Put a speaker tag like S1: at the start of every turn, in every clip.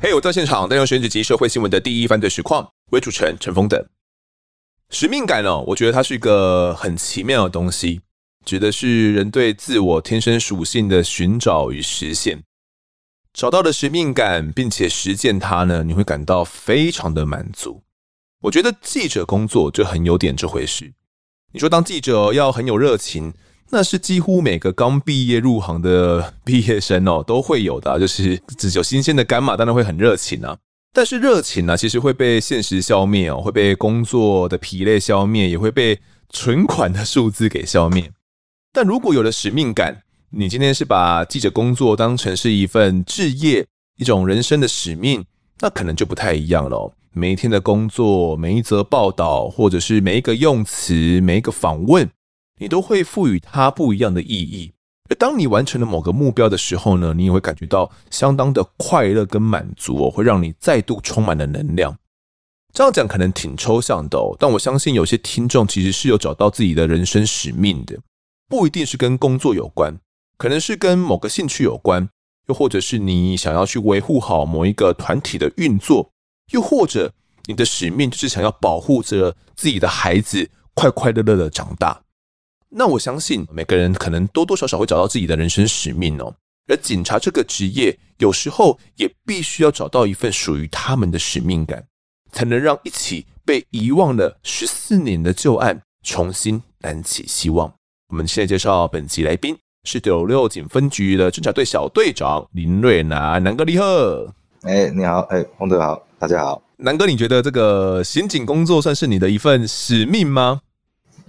S1: 嘿，我在现场，带用选举及社会新闻的第一犯罪实况为主持人陈峰等。使命感呢，我觉得它是一个很奇妙的东西，指的是人对自我天生属性的寻找与实现。找到了使命感，并且实践它呢，你会感到非常的满足。我觉得记者工作就很有点这回事。你说当记者要很有热情，那是几乎每个刚毕业入行的毕业生哦都会有的，就是只有新鲜的干嘛，当然会很热情啊。但是热情呢，其实会被现实消灭哦，会被工作的疲累消灭，也会被存款的数字给消灭。但如果有了使命感，你今天是把记者工作当成是一份志业，一种人生的使命，那可能就不太一样了。每一天的工作，每一则报道，或者是每一个用词，每一个访问，你都会赋予它不一样的意义。而当你完成了某个目标的时候呢，你也会感觉到相当的快乐跟满足哦，会让你再度充满了能量。这样讲可能挺抽象的哦，但我相信有些听众其实是有找到自己的人生使命的，不一定是跟工作有关。可能是跟某个兴趣有关，又或者是你想要去维护好某一个团体的运作，又或者你的使命就是想要保护着自己的孩子快快乐乐的长大。那我相信每个人可能多多少少会找到自己的人生使命哦。而警察这个职业有时候也必须要找到一份属于他们的使命感，才能让一起被遗忘了十四年的旧案重新燃起希望。我们现在介绍本集来宾。是九六警分局的侦查队小队长林瑞南，南哥你好。
S2: 哎、欸，你好，哎、欸，丰德好，大家好。
S1: 南哥，你觉得这个刑警工作算是你的一份使命吗？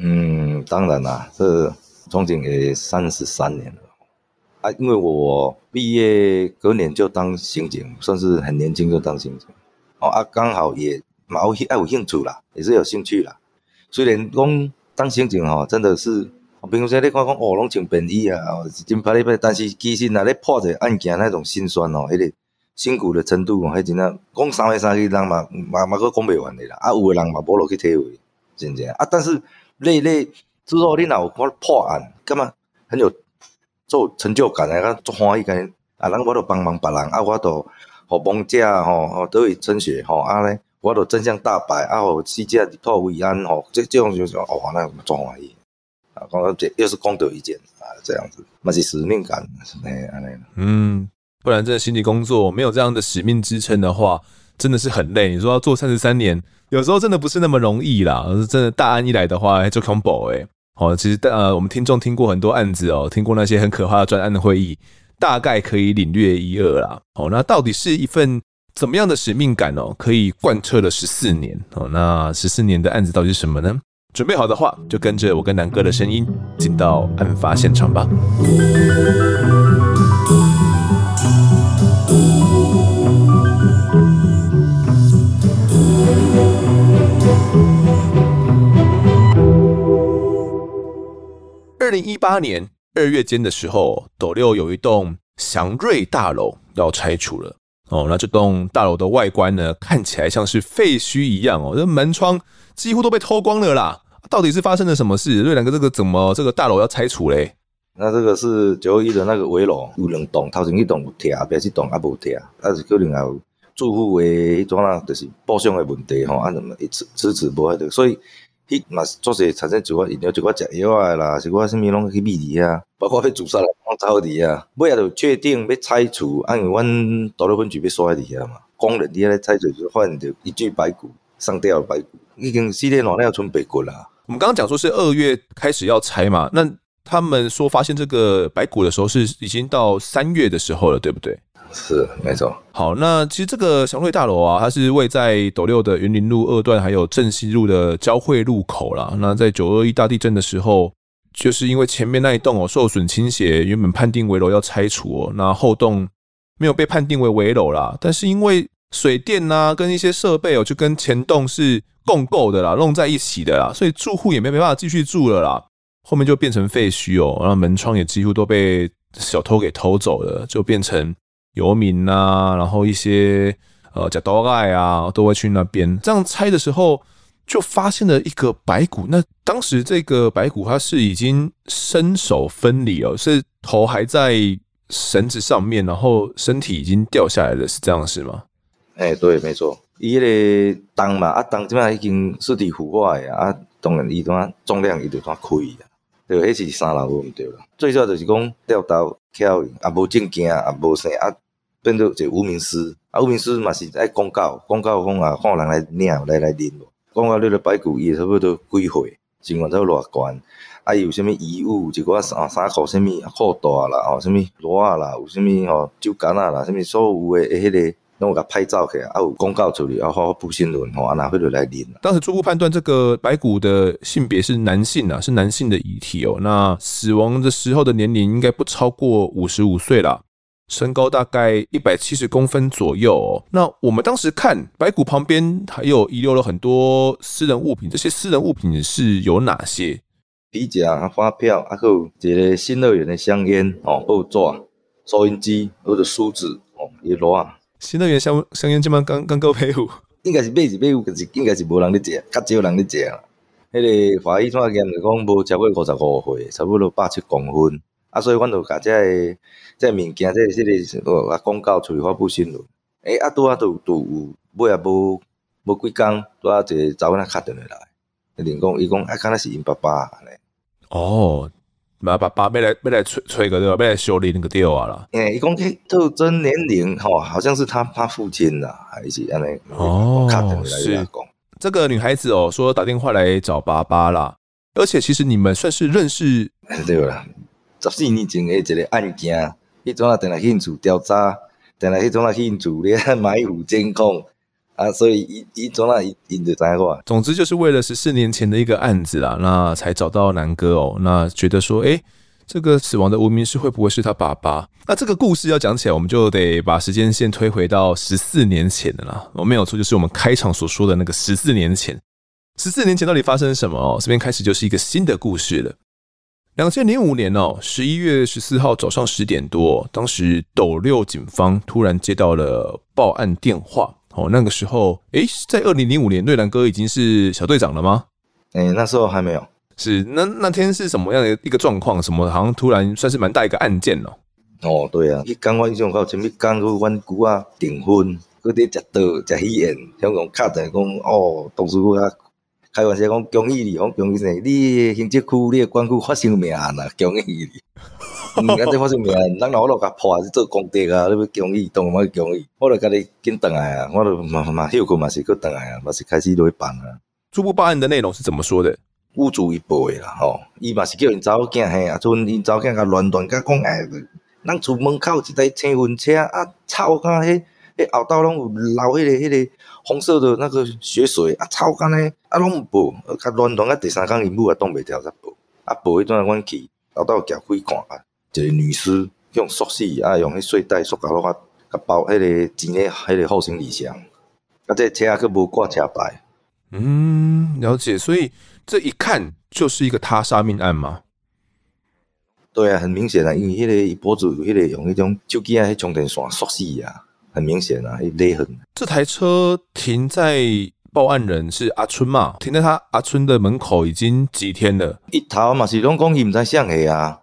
S2: 嗯，当然啦，这从警也三十三年了啊，因为我毕业隔年就当刑警，算是很年轻就当刑警。哦啊，刚好也蛮有爱有兴趣啦，也是有兴趣啦。虽然讲当刑警哦，真的是。平常你看讲哦，拢穿便衣啊，真歹哩，但是其实若咧破一个案件那种心酸哦，迄个辛苦的程度哦，迄真啊，讲三个三个人嘛，嘛嘛阁讲袂完的啦。啊，有个人嘛无落去体会，真正啊。但是累累之后，你若有看破案，感觉很有做成就感啊，做欢喜感啊。人我都帮忙别人啊，我都互亡者吼，都会争取吼啊咧，我都真相大白啊，互死者入土为安吼，这这种就是哦，那做欢喜。啊讲到这又是功德一件啊，这样子，那是使命感，哎，安尼。
S1: 嗯，不然这心理工作没有这样的使命支撑的话，真的是很累。你说要做三十三年，有时候真的不是那么容易啦。真的大案一来的话，就 combo 哎。好，其实呃，我们听众听过很多案子哦，听过那些很可怕的专案的会议，大概可以领略一二啦。好，那到底是一份怎么样的使命感哦，可以贯彻了十四年哦？那十四年的案子到底是什么呢？准备好的话，就跟着我跟南哥的声音进到案发现场吧。二零一八年二月间的时候，斗六有一栋祥瑞大楼要拆除了哦。那这栋大楼的外观呢，看起来像是废墟一样哦，这门窗。几乎都被偷光了啦！到底是发生了什么事？瑞南哥，这个怎么这个大楼要拆除嘞？
S2: 那这个是九一的那个围楼有两栋，头前一栋有拆，后边一栋还无拆，但是可能还有住户的迄种啊，就是报销的问题吼，啊怎么一迟迟迟无迄个，所以迄嘛做些产生一寡饮料，一寡食药啊啦，是寡什么拢去秘伫啊，包括被自杀了，拢走伫啊，尾仔就确定要拆除，按阮斗六分局要刷伫遐嘛，工人伫遐咧拆除就发现着一具白骨，上吊白骨。已经系列老那要存白骨啦。
S1: 我们刚刚讲说是二月开始要拆嘛，那他们说发现这个白骨的时候是已经到三月的时候了，对不对？
S2: 是，没错。
S1: 好，那其实这个祥瑞大楼啊，它是位在斗六的云林路二段还有正西路的交汇路口啦。那在九二一大地震的时候，就是因为前面那一栋哦受损倾斜，原本判定危楼要拆除哦，那后栋没有被判定为危楼啦，但是因为水电呐、跟一些设备哦，就跟前栋是共构的啦，弄在一起的啦，所以住户也没没办法继续住了啦。后面就变成废墟哦，然后门窗也几乎都被小偷给偷走了，就变成游民呐、啊，然后一些呃假刀盖啊，都会去那边。这样拆的时候，就发现了一个白骨。那当时这个白骨它是已经身首分离哦，是头还在绳子上面，然后身体已经掉下来了，是这样是吗？
S2: 哎，对，没错，伊迄个洞嘛，啊洞即摆已经尸体腐化诶啊，当然伊怎重量伊就怎开啊，对，迄是三楼毋对啦。最少就是讲吊刀翘，也无证件，也无啥啊，变做一个无名尸。啊，无名尸嘛是爱公告，公告讲啊，看人来领来来领。公告你个白骨伊差不多几岁，情况在偌悬。啊伊，有啥物遗物，一寡衫衫裤，啥物裤带啦，吼，啥物袜啦，有啥物吼，酒干仔啦，啥物所有诶，诶，迄个拢有甲拍照起来，啊，有公告出去，啊，发布新闻，吼，啊，拿回来来领。
S1: 当时初步判断这个白骨的性别是男性啊，是男性的遗体哦。那死亡的时候的年龄应该不超过五十五岁啦，身高大概一百七十公分左右哦。那我们当时看白骨旁边还有遗留了很多私人物品，这些私人物品是有哪些？
S2: 皮夹啊，发票啊，还有一个新乐园的香烟哦，还有纸、收音机或者梳子哦，一罗啊。
S1: 新能源香香烟这么刚刚够配伍，
S2: 应该是买是买有，可是应该是无人咧食，较少人咧食。迄个法医怎验就讲无超过五十五岁，差不多百七公分。啊，所以阮就甲即个即个物件，即个即个啊公告出去发布新闻。诶、啊拄啊拄拄有尾啊无无几工，拄啊一个查某仔敲电话来。连讲，伊讲，啊，敢若是因爸爸安尼。
S1: 哦，妈爸爸要来要来催催个对吧？要来修理那个掉啊啦。
S2: 诶，伊讲迄特征年龄吼，好像是他他父亲啦，还是安尼。
S1: 哦，是。这个女孩子哦，说打电话来找爸爸啦，而且其实你们算是认识。
S2: 对啦，十四年前的一个案件，迄种啊，定来兴趣调查，定来迄种啊兴趣咧 埋伏监控。啊，所以一一从那一一直在话，
S1: 总之就是为了十四年前的一个案子啦，那才找到南哥哦，那觉得说，诶，这个死亡的无名氏会不会是他爸爸？那这个故事要讲起来，我们就得把时间线推回到十四年前的啦。我没有错，就是我们开场所说的那个十四年前。十四年前到底发生什么哦？这边开始就是一个新的故事了。两千零五年哦，十一月十四号早上十点多，当时斗六警方突然接到了报案电话。哦，那个时候，诶，在二零零五年，瑞兰哥已经是小队长了吗？
S2: 诶，那时候还没有。
S1: 是那那天是什么样的一个状况？什么好像突然算是蛮大一个案件哦。
S2: 哦，对啊，一刚我印象到前面刚个阮姑啊订婚，嗰啲食刀食喜宴，香港卡在讲哦，董事长啊开玩笑讲恭喜你，讲恭喜你，你行政区你的管区发生命案啦，恭喜你。嗯，安怎发生命案？咱老老甲破是做功德啊！你要恭喜，当然要恭喜。我著甲你紧转来啊！我着嘛嘛休困嘛是搁转来啊，嘛是开始落去办啊。
S1: 初步报案的内容是怎么说的？
S2: 屋主伊报的啦，吼，伊嘛是叫因查某囝嘿啊，阵因查某囝甲乱断甲讲哎，咱厝门口一台青云车啊，臭甲迄迄后道拢有流迄个迄个红色的那个血水啊，臭甲呢啊拢毋报，甲乱断甲第三工因母也挡袂牢才报，啊报迄阵阮去后道夹开看啊。一个女尸用塑死，啊，用迄睡袋塑胶落甲包迄个钱诶，迄个后行李箱，啊，这车还佫无挂车牌。
S1: 嗯，了解。所以这一看就是一个他杀命案嘛？
S2: 对啊，很明显啊，因为迄个伊脖子有迄个用迄种手机啊，迄充电线塑死啊，很明显啊，迄勒痕。
S1: 这台车停在报案人是阿春嘛？停在他阿春的门口已经几天了？
S2: 一头嘛是拢讲伊毋知啥个啊。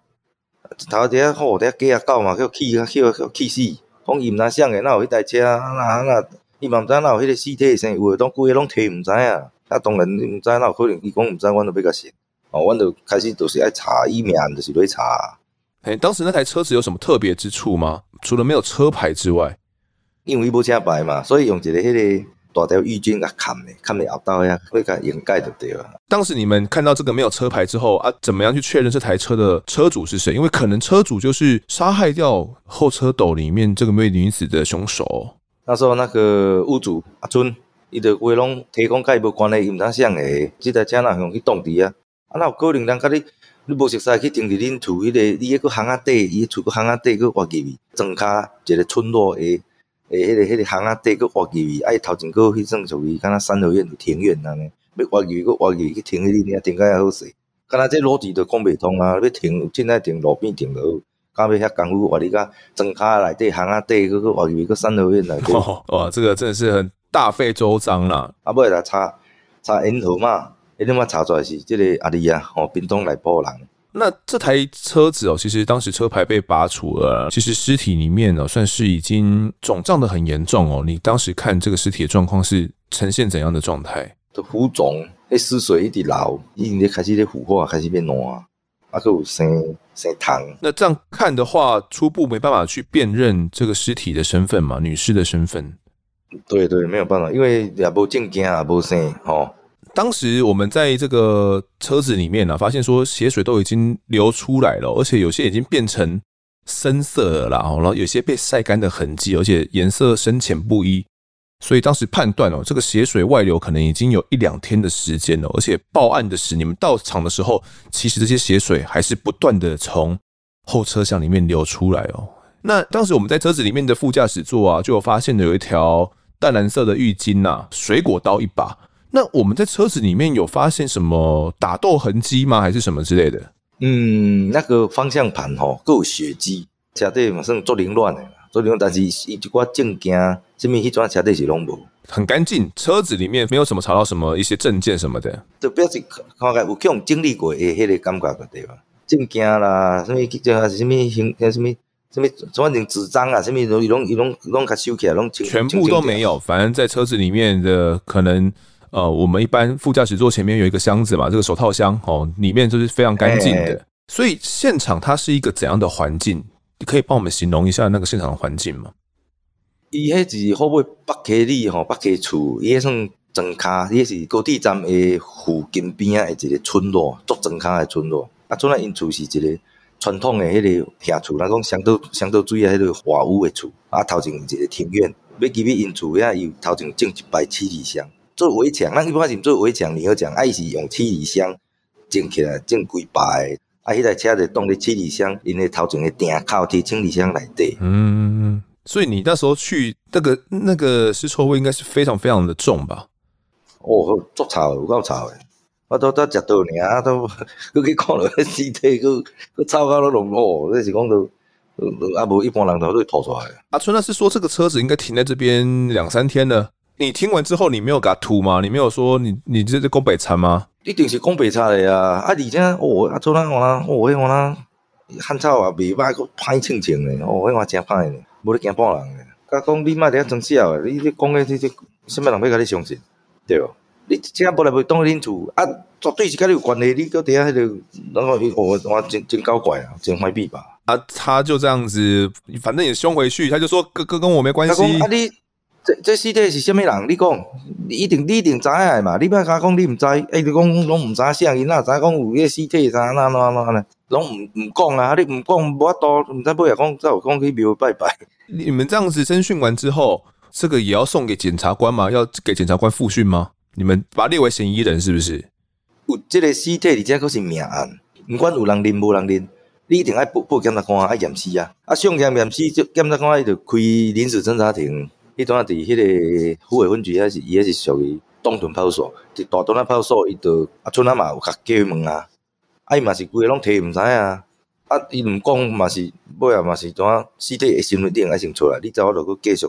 S2: 头一下吼，一下鸡啊狗嘛，叫气啊，叫叫气死。讲伊毋知啥个，哪有迄台车啊？哪哪，伊嘛毋知哪有迄个尸体生，有诶，当规个拢提毋知影。啊，当然毋知哪有可能，伊讲毋知，阮着要甲信。哦，阮着开始着是爱查，伊名著是落去查。
S1: 诶，当时那台车子有什么特别之处吗？除了没有车牌之外，
S2: 因为伊无车牌嘛，所以用一个迄个。大条浴巾啊，看的，看的后道呀，会甲掩盖就对了。
S1: 当时你们看到这个没有车牌之后啊，怎么样去确认这台车的车主是谁？因为可能车主就是杀害掉后车斗里面这个美女子的凶手。
S2: 那时候那个屋主阿春，伊就话拢提供甲伊无关系，伊毋知啥个，这台车哪用去动地啊？啊，哪有可能人甲你，你无熟悉去停伫恁厝迄个，你迄个巷仔底，伊厝个巷仔底个挖入去，庄卡一个村落诶。诶，迄、那个、迄个巷仔底，佫挖入去，啊伊，头前佫迄种属于敢若三合院庭院安尼，要挖入去，佫挖入去停迄里，你停甲还好势。敢若这逻辑都讲袂通啊！要停，凊彩停路边停就好，干要遐功夫，挖你甲庄卡内底巷仔底，佫佫挖入去，佫三合院内底。
S1: 哇，这个真的是很大费周章啦。
S2: 啊，尾来查查因头嘛，一定嘛查出来是即个阿弟啊，哦，屏东内埔人。
S1: 那这台车子哦，其实当时车牌被拔除了，其实尸体里面呢，算是已经肿胀的很严重哦。你当时看这个尸体的状况是呈现怎样的状态？
S2: 都浮肿，那尸水一直流，已经开始在腐化，开始变烂，啊，还有生生糖。
S1: 那这样看的话，初步没办法去辨认这个尸体的身份嘛？女士的身份？
S2: 对对，没有办法，因为也无证件，也无生哦。
S1: 当时我们在这个车子里面呢、啊，发现说血水都已经流出来了，而且有些已经变成深色了啦，然后有些被晒干的痕迹，而且颜色深浅不一，所以当时判断哦，这个血水外流可能已经有一两天的时间了，而且报案的时，你们到场的时候，其实这些血水还是不断的从后车厢里面流出来哦。那当时我们在车子里面的副驾驶座啊，就发现了有一条淡蓝色的浴巾呐、水果刀一把。那我们在车子里面有发现什么打斗痕迹吗？还是什么之类的？
S2: 嗯，那个方向盘吼，都有血迹，车底嘛算做凌乱的，做凌乱，但是一寡证件，什么迄种车底是拢无，
S1: 很干净。车子里面没有什么查到什么一些证件什么的，
S2: 就表示看起来有去用经历过诶迄个感觉对吧？证件啦，什么叫还是什么行，什么什么，反正纸张啊，什么都拢拢拢给收起来，拢
S1: 全部都没有。反正在车子里面的可能。呃，我们一般副驾驶座前面有一个箱子嘛，这个手套箱哦，里面就是非常干净的。欸、所以现场它是一个怎样的环境？你可以帮我们形容一下那个现场的环境吗？
S2: 伊迄是后尾北溪里吼，北溪厝，伊迄算庄卡，伊是高铁站的附近边啊，一个村落，做庄卡的村落。啊，村内因厝是一个传统的迄个乡厝，那种香岛香岛水啊，迄个瓦屋的厝。啊，头前一个庭院，要入去因厝遐，伊头前种一排七里香。做围墙，咱一般是做围墙，你要讲，爱是用七里香种起来，种几排，啊，迄台车就当咧七里香，因为头前的顶靠伫七里香内底。
S1: 嗯，所以你那时候去那个那个尸臭味应该是非常非常的重吧？
S2: 哦，足臭，有够臭诶！我都都食到尔，都搁去看了尸体，搁搁臭到都浓哦，这是讲都啊，无一般人都会吐出来。
S1: 阿春那是说这个车子应该停在这边两三天了。你听完之后，你没有给他吐吗？你没有说你你这是讲白菜吗？
S2: 一定是讲白菜的啊！啊，而且哦，啊，做哪我哪，我迄我哪汉草啊，未歹，搁歹清清的哦，迄我真歹的，无咧惊半人的。甲讲你莫伫遐装笑的，你你讲的这这什么人要甲你相信？对哦，你这无来袂当恁厝啊，绝对是甲你有关系。你搁伫遐迄个，然后我我真真搞怪啊，真坏逼吧？
S1: 啊，他就这样子，反正也凶回去，他就说跟跟跟我没关系。
S2: 啊你。这这尸体是虾米人？你讲，你一定你一定知影嘛？你莫甲讲你毋知，哎，你讲拢毋知啥人哪知讲有迄个尸体啥哪哪哪呢？拢毋毋讲啊！你毋讲无法度，毋知尾也讲，只有讲去庙拜拜。
S1: 你们这样子侦讯完之后，这个也要送给检察官吗？要给检察官复讯吗？你们把他列为嫌疑人是不是？
S2: 有这个尸体，而且可是命案，毋管有人认无人认，你一定爱报报检察官爱验尸啊！啊，上检验尸，就检察官伊就开临时侦查庭。迄阵啊，伫迄个虎尾分局，也是伊也是属于东屯派出所，伫大屯啊派出所，伊就啊村啊嘛有甲叫伊问啊，啊伊嘛是规个拢提毋知影，啊伊毋讲嘛是尾啊嘛是怎啊，尸体诶身份证啊先出来，你知我着阁继续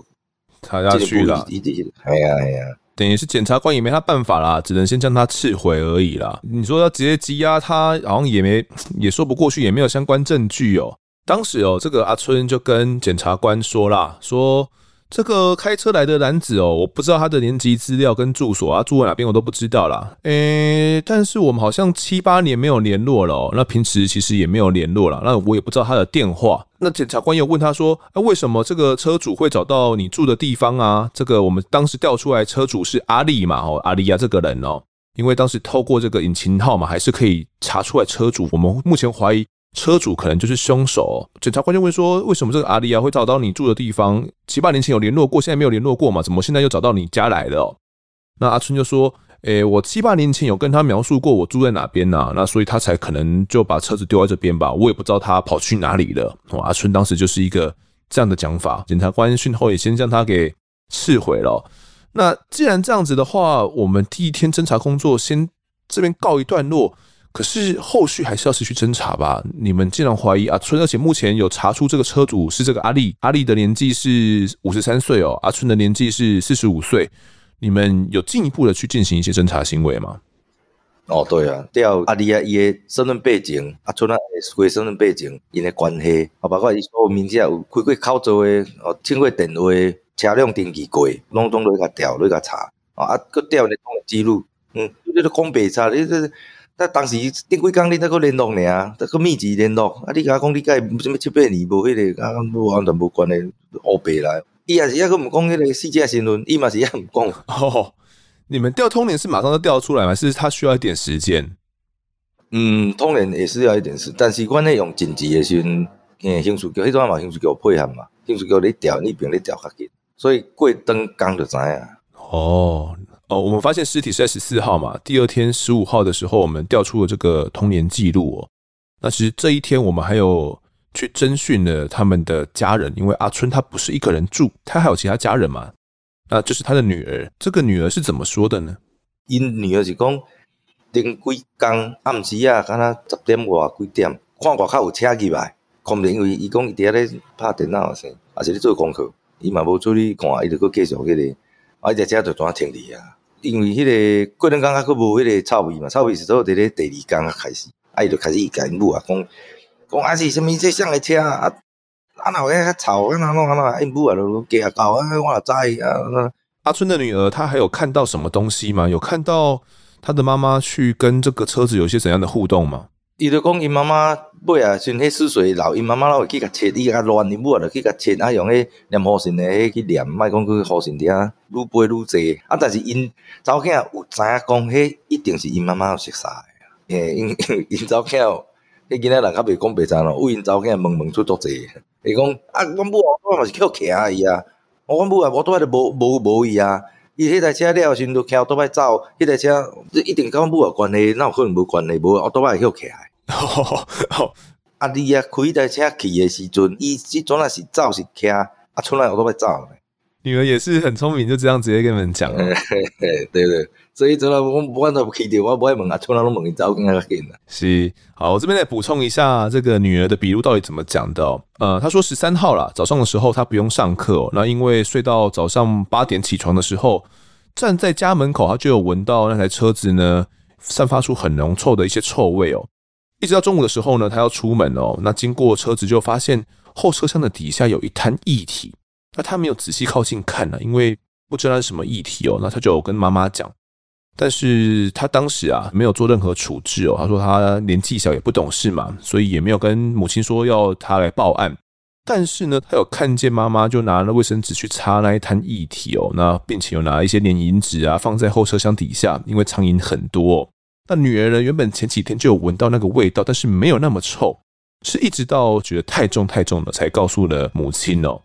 S1: 查下去啦。
S2: 系啊系啊，
S1: 等于是检察官也没他办法啦，只能先将他撤回而已啦。你说要直接羁押他，好像也没也说不过去，也没有相关证据哦。当时哦，这个阿春就跟检察官说啦，说。这个开车来的男子哦，我不知道他的年级资料跟住所啊，住在哪边我都不知道啦。诶，但是我们好像七八年没有联络了，那平时其实也没有联络了，那我也不知道他的电话。那检察官又问他说：“啊，为什么这个车主会找到你住的地方啊？”这个我们当时调出来，车主是阿力嘛，哦，阿力亚这个人哦，因为当时透过这个引擎号码还是可以查出来车主。我们目前怀疑。车主可能就是凶手。检察官就问说：“为什么这个阿里啊会找到你住的地方？七八年前有联络过，现在没有联络过嘛？怎么现在又找到你家来了？”那阿春就说：“诶，我七八年前有跟他描述过我住在哪边呐，那所以他才可能就把车子丢在这边吧。我也不知道他跑去哪里了。”阿春当时就是一个这样的讲法。检察官讯后也先将他给撤回了。那既然这样子的话，我们第一天侦查工作先这边告一段落。可是后续还是要持续侦查吧？你们既然怀疑阿春，而且目前有查出这个车主是这个阿力，阿力的年纪是五十三岁哦，阿春的年纪是四十五岁，你们有进一步的去进行一些侦查行为吗？
S2: 哦，对啊，调阿丽啊，伊的身份背景，阿春啊，个身份背景，因的关系，啊，包括伊所有名字有开过口座诶，哦，听过电话，车辆登记过，拢拢都去甲调，去甲查，啊，搁调咧通记录，嗯，你都讲白差，你这，但当时顶几工你才搁联络尔，才搁密集联络，啊，你甲讲你甲伊啥物七八年无迄个，啊，无完全无关系，乌白啦，伊也是抑搁毋讲迄个细节新闻，伊嘛是抑毋讲。哦
S1: 你们调通联是马上就调出来吗？是它需要一点时间？
S2: 嗯，通联也是要一点时，但是阮咧用紧急的时阵，诶，兴趣叫迄种嘛，兴趣叫配合嘛，兴趣叫你调，你边咧调较紧，所以过灯刚就知影。
S1: 哦哦，我们发现尸体是在十四号嘛，第二天十五号的时候，我们调出了这个童年记录哦。那其实这一天我们还有去侦讯了他们的家人，因为阿春他不是一个人住，他还有其他家人嘛。啊，就是他的女儿。这个女儿是怎么说的呢？
S2: 因女儿是讲，顶几工暗时啊，敢若十点外几点，看外口有车入来，可能因为伊讲伊伫遐咧拍电脑先，还是咧做功课，伊嘛无出去看，伊就搁继续迄、那个，啊，伊只车就怎停伫啊？因为迄个过两工啊，佫无迄个臭味嘛，臭味是做伫咧第二工啊开始，啊，伊就开始伊甲因母啊讲，讲啊是啥物这上个车啊？啊，那我遐吵，啊，那弄啊那，因母啊都加搞啊，我也知啊。
S1: 阿春的女儿，她还有看到什么东西吗？有看到她的妈妈去跟这个车子有些怎样的互动吗？
S2: 伊就讲，伊妈妈尾啊，像迄四岁老，因妈妈会去甲切，伊甲乱，因母啊就去甲切，啊用迄念护身的迄去念，莫讲去护身啲啊，愈背愈济。啊，但是因查某囝有知影讲，迄一定是因妈妈有识啥的，诶，因 因查某囝，迄囡仔人较袂讲白脏咯，为因查某囝问问出足济。伊讲啊，阮母啊，我嘛是叫骑伊啊，我阮母啊，我拄仔都无无无伊啊，伊迄台车了时阵都骑倒摆走，迄台车一定甲阮母啊关系，哪有可能无关系？无我倒摆会叫 啊，你啊开台车去诶时阵，伊即阵啊是走是骑，啊，出来我倒摆走。
S1: 女儿也是很聪明，就这样直接跟你们讲
S2: 了。对对。所以，真的我不管他不开掉，我不爱问啊，从来都问你找更加紧的。
S1: 是，好，我这边再补充一下这个女儿的笔录到底怎么讲的哦。呃，她说十三号啦，早上的时候她不用上课哦，那因为睡到早上八点起床的时候，站在家门口，她就有闻到那台车子呢散发出很浓臭的一些臭味哦。一直到中午的时候呢，他要出门哦，那经过车子就发现后车厢的底下有一滩液体，那他没有仔细靠近看呢，因为不知道是什么液体哦，那他就跟妈妈讲。但是他当时啊没有做任何处置哦，他说他年纪小也不懂事嘛，所以也没有跟母亲说要他来报案。但是呢，他有看见妈妈就拿了卫生纸去擦那一滩液体哦，那并且有拿一些粘蝇纸啊放在后车厢底下，因为苍蝇很多。那女儿呢，原本前几天就有闻到那个味道，但是没有那么臭，是一直到觉得太重太重了才告诉了母亲哦。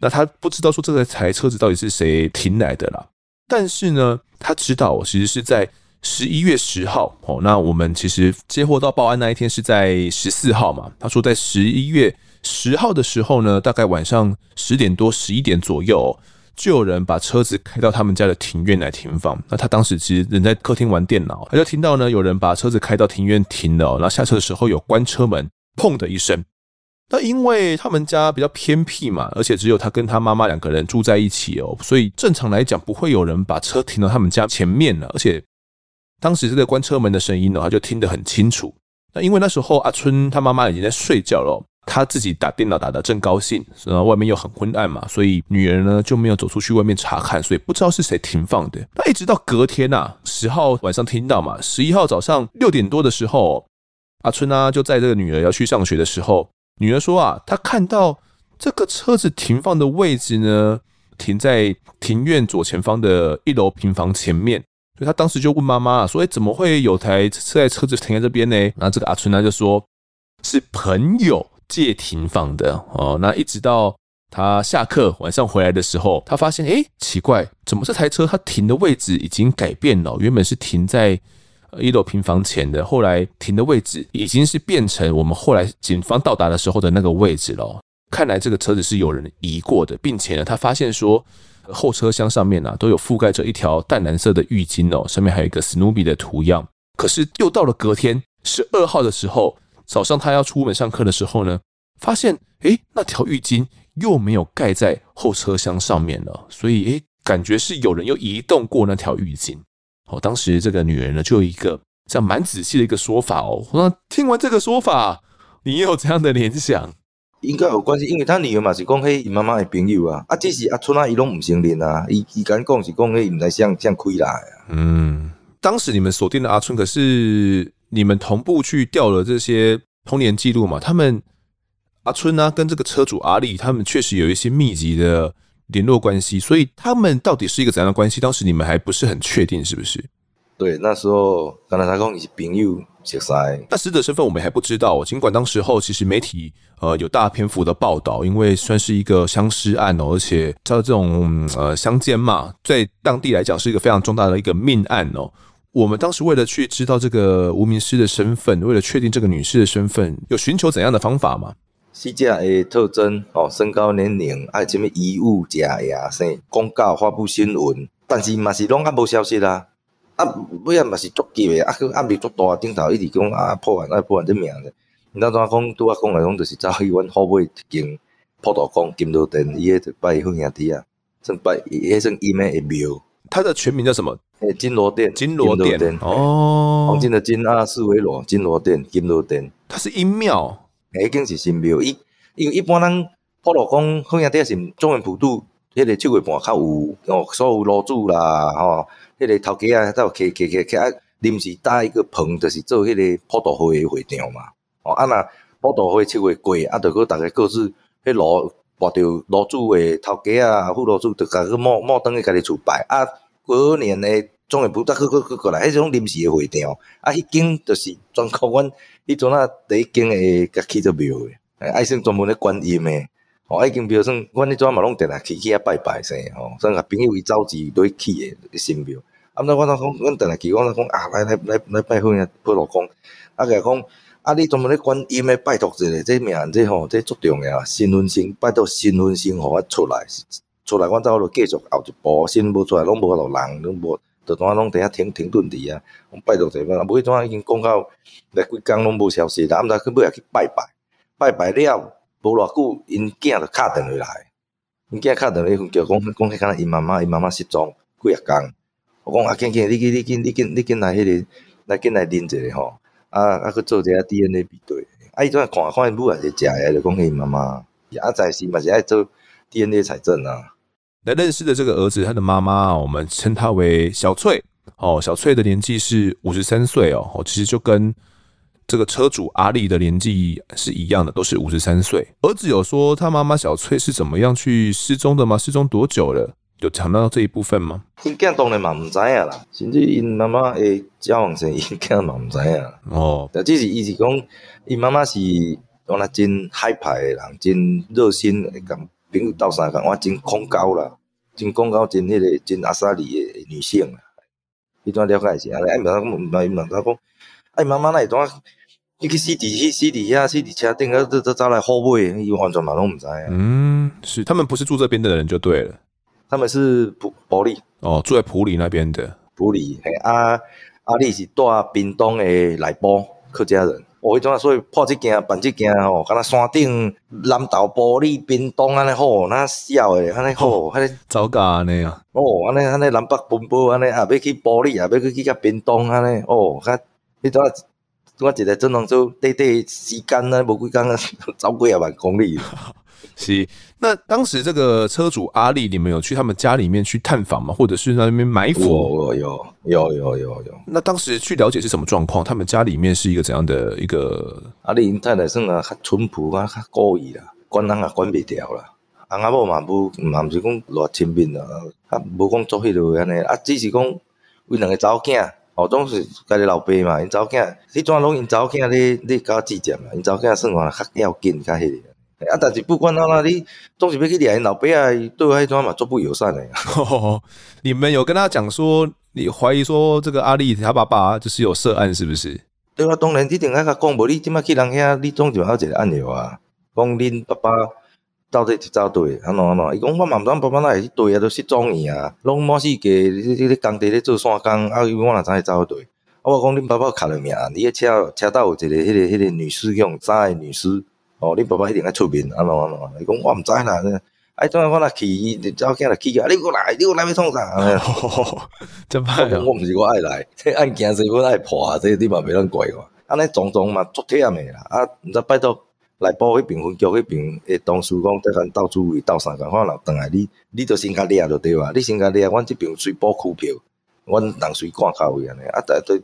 S1: 那他不知道说这台车子到底是谁停来的啦。但是呢，他知道其实是在十一月十号哦。那我们其实接货到报案那一天是在十四号嘛。他说在十一月十号的时候呢，大概晚上十点多、十一点左右，就有人把车子开到他们家的庭院来停放。那他当时其实人在客厅玩电脑，他就听到呢有人把车子开到庭院停了。然后下车的时候有关车门，砰的一声。那因为他们家比较偏僻嘛，而且只有他跟他妈妈两个人住在一起哦，所以正常来讲不会有人把车停到他们家前面了。而且当时这个关车门的声音呢，他就听得很清楚。那因为那时候阿春他妈妈已经在睡觉了，他自己打电脑打得正高兴，然后外面又很昏暗嘛，所以女儿呢就没有走出去外面查看，所以不知道是谁停放的。那一直到隔天呐，十号晚上听到嘛，十一号早上六点多的时候，阿春呢就在这个女儿要去上学的时候。女儿说啊，她看到这个车子停放的位置呢，停在庭院左前方的一楼平房前面，所以她当时就问妈妈说：“哎，怎么会有台这台车子停在这边呢？”然后这个阿春呢就说：“是朋友借停放的哦。”那一直到他下课晚上回来的时候，他发现哎，奇怪，怎么这台车它停的位置已经改变了？原本是停在。一楼平房前的，后来停的位置已经是变成我们后来警方到达的时候的那个位置了。看来这个车子是有人移过的，并且呢，他发现说后车厢上面啊都有覆盖着一条淡蓝色的浴巾哦，上面还有一个史努比的图样。可是又到了隔天十二号的时候，早上他要出门上课的时候呢，发现诶，那条浴巾又没有盖在后车厢上面了，所以诶，感觉是有人又移动过那条浴巾。哦，当时这个女人呢，就有一个这样蛮仔细的一个说法哦。那听完这个说法，你也有这样的联想？
S2: 应该有关系，因为他女儿嘛是讲嘿，伊妈妈的朋友啊，啊，只是阿春啊，伊拢唔承认啊，伊伊敢讲是讲嘿，唔知像像亏啦。
S1: 嗯，当时你们锁定了阿春，可是你们同步去调了这些通联记录嘛？他们阿春呢、啊，跟这个车主阿力，他们确实有一些密集的联络关系，所以他们到底是一个怎样的关系？当时你们还不是很确定，是不是？
S2: 对，那时候刚才他讲是朋友。
S1: 那死者身份我们还不知道，尽管当时候其实媒体呃有大篇幅的报道，因为算是一个相尸案哦，而且照这种呃相奸嘛，在当地来讲是一个非常重大的一个命案哦。我们当时为了去知道这个无名尸的身份，为了确定这个女尸的身份，有寻求怎样的方法吗？
S2: 死者的特征哦，身高、年龄，还有什么遗物、假牙、生公告、发布新闻，但是嘛是拢还无消息啦。啊，尾啊嘛是足急的，啊，佮压力足大，顶头一直讲啊破案啊破案的命咧。你当怎讲？拄仔讲来讲，就是走去阮后尾一间普陀宫金罗殿，伊迄个拜好兄弟啊，算拜，迄算伊咩个庙？
S1: 它的全名叫什么？
S2: 诶，金罗殿，
S1: 金罗殿，哦，
S2: 黄金的金啊，四维罗，金罗殿，金罗殿。
S1: 它是阴庙，
S2: 诶，已经是神庙。伊因为一般咱普陀宫好像底是中原普渡，迄个七月半较有哦，所有炉主啦，吼。迄个头家啊，都开开开开啊，临时搭一个棚，就是做迄个普渡会的会场嘛。哦，啊那普渡会七月过，啊，着阁逐个各自迄炉跋着炉主的头家啊，副炉主着家去冒冒登去家己厝拜。啊，过年的总会不再阁阁阁过来，迄种临时的会场。啊，迄间着是专靠阮迄阵啊第一间诶甲起做庙诶，爱算专门咧观音诶。哦，已经庙算，阮迄阵嘛拢定来去去遐拜拜先，吼，算甲朋友伊召集对去诶神庙。啊，毋知我当讲，阮定来去，我当讲啊，来来来来拜好兄普陀宫。啊，甲讲，啊，你专门咧观音诶拜托一下，这名这吼，这足重要。身份证拜托身份证互我出来，出来，阮再落继续后一步，新无出来，拢无法度人，拢无，就当拢伫遐停停顿伫啊。拜托一下，啊，尾怎已经讲到来几工拢无消息，啊，毋知去尾也去拜拜，拜拜了。无偌久，因囝就敲电话来，因囝敲电话叫讲讲迄个因妈妈，因妈妈失踪几啊工。我讲啊，紧紧，你紧你紧你紧你紧来迄个来紧来认一下吼，啊啊去做一下 DNA 比对。啊伊怎啊看看因母也是假诶，就讲因妈妈。啊在时嘛是爱做 DNA 采证啊。
S1: 来认识的这个儿子，他的妈妈，我们称他为小翠。哦，小翠的年纪是五十三岁哦，哦，其实就跟。这个车主阿丽的年纪是一样的，都是五十三岁。儿子有说他妈妈小翠是怎么样去失踪的吗？失踪多久了？有谈到这一部分吗？
S2: 因囝当然嘛唔知影啦，甚至因妈妈诶交往时，因囝嘛唔知影。哦，但只是意思讲，因妈妈是讲他真海派的人，真热心，会甲朋友斗相共，我真恐高啦，真恐高，真迄个真阿莎力的女性啦。伊怎了解一下？哎，唔唔唔唔，唔讲。哎，妈妈那会怎啊？伊去死伫去死伫遐，死伫车顶，个都都走来后尾，伊完全嘛拢毋知啊。嗯，
S1: 是他们不是住这边的人就对了，
S2: 他们是普普里
S1: 哦，住在普里那边的
S2: 普里。嘿，啊，阿力是住屏东的内埔客家人。我迄阵啊，所以破这件办这件吼，敢若山顶南投玻璃冰冻安尼好，那小诶安尼好，安尼
S1: 走甲安尼啊。
S2: 哦，安尼安尼南北奔波安尼，啊，要去玻璃啊，要去去甲冰东安尼哦，较。迄阵啊，我一个正常做短短时间啊，无几工啊，走几啊万公里。
S1: 是，那当时这个车主阿力，你们有去他们家里面去探访吗？或者是在那边埋伏？
S2: 有有有有有有。
S1: 那当时去了解是什么状况？他们家里面是一个怎样的一个？
S2: 阿力因太太算啊，较淳朴啊，较故意啦，管人也管袂掉啦。翁仔某嘛无，嘛毋是讲偌亲密啦，啊，无讲做迄落安尼，啊，只是讲为两个查某囝。哦，总是家己老爸嘛，因查某囝，迄阵拢因查某囝咧咧搞纪检嘛，因查某囝算话较要紧较迄个。啊，但是不管哪哪，你总是要去掠因老爸啊，对我迄种嘛足不友善的。
S1: 你们有跟他讲说，你怀疑说这个阿丽他爸爸就是有涉案，是不是？
S2: 对啊，当然一定爱甲讲，无你即摆去人遐，你总是要一个案由啊，讲恁爸爸。到底是走对，安怎安怎？伊讲我嘛毋知爸爸哪会去对啊，都失踪去啊，拢满世界咧咧咧工地咧做山工，啊，伊我哪知会走对？啊，我讲恁爸爸卡了命，你个车车道有一个迄个迄个女尸，迄种三个女尸，哦，恁爸爸一定爱出面，安怎安怎？伊讲我毋知啦，哎，当然我那去，走起来去啊！你过来，你过来要创啥？
S1: 真歹啊！
S2: 我唔是我爱来，这案件是我爱破啊！这个地方袂当怪我。安尼种种嘛，足忝诶啦！啊，毋知拜托内部迄边分局迄边诶同事讲，得闲到处位斗相共，看人倒来你，你着先甲掠着对哇？你先甲掠，阮这边随补区票，阮人随赶卡位安尼啊！但对。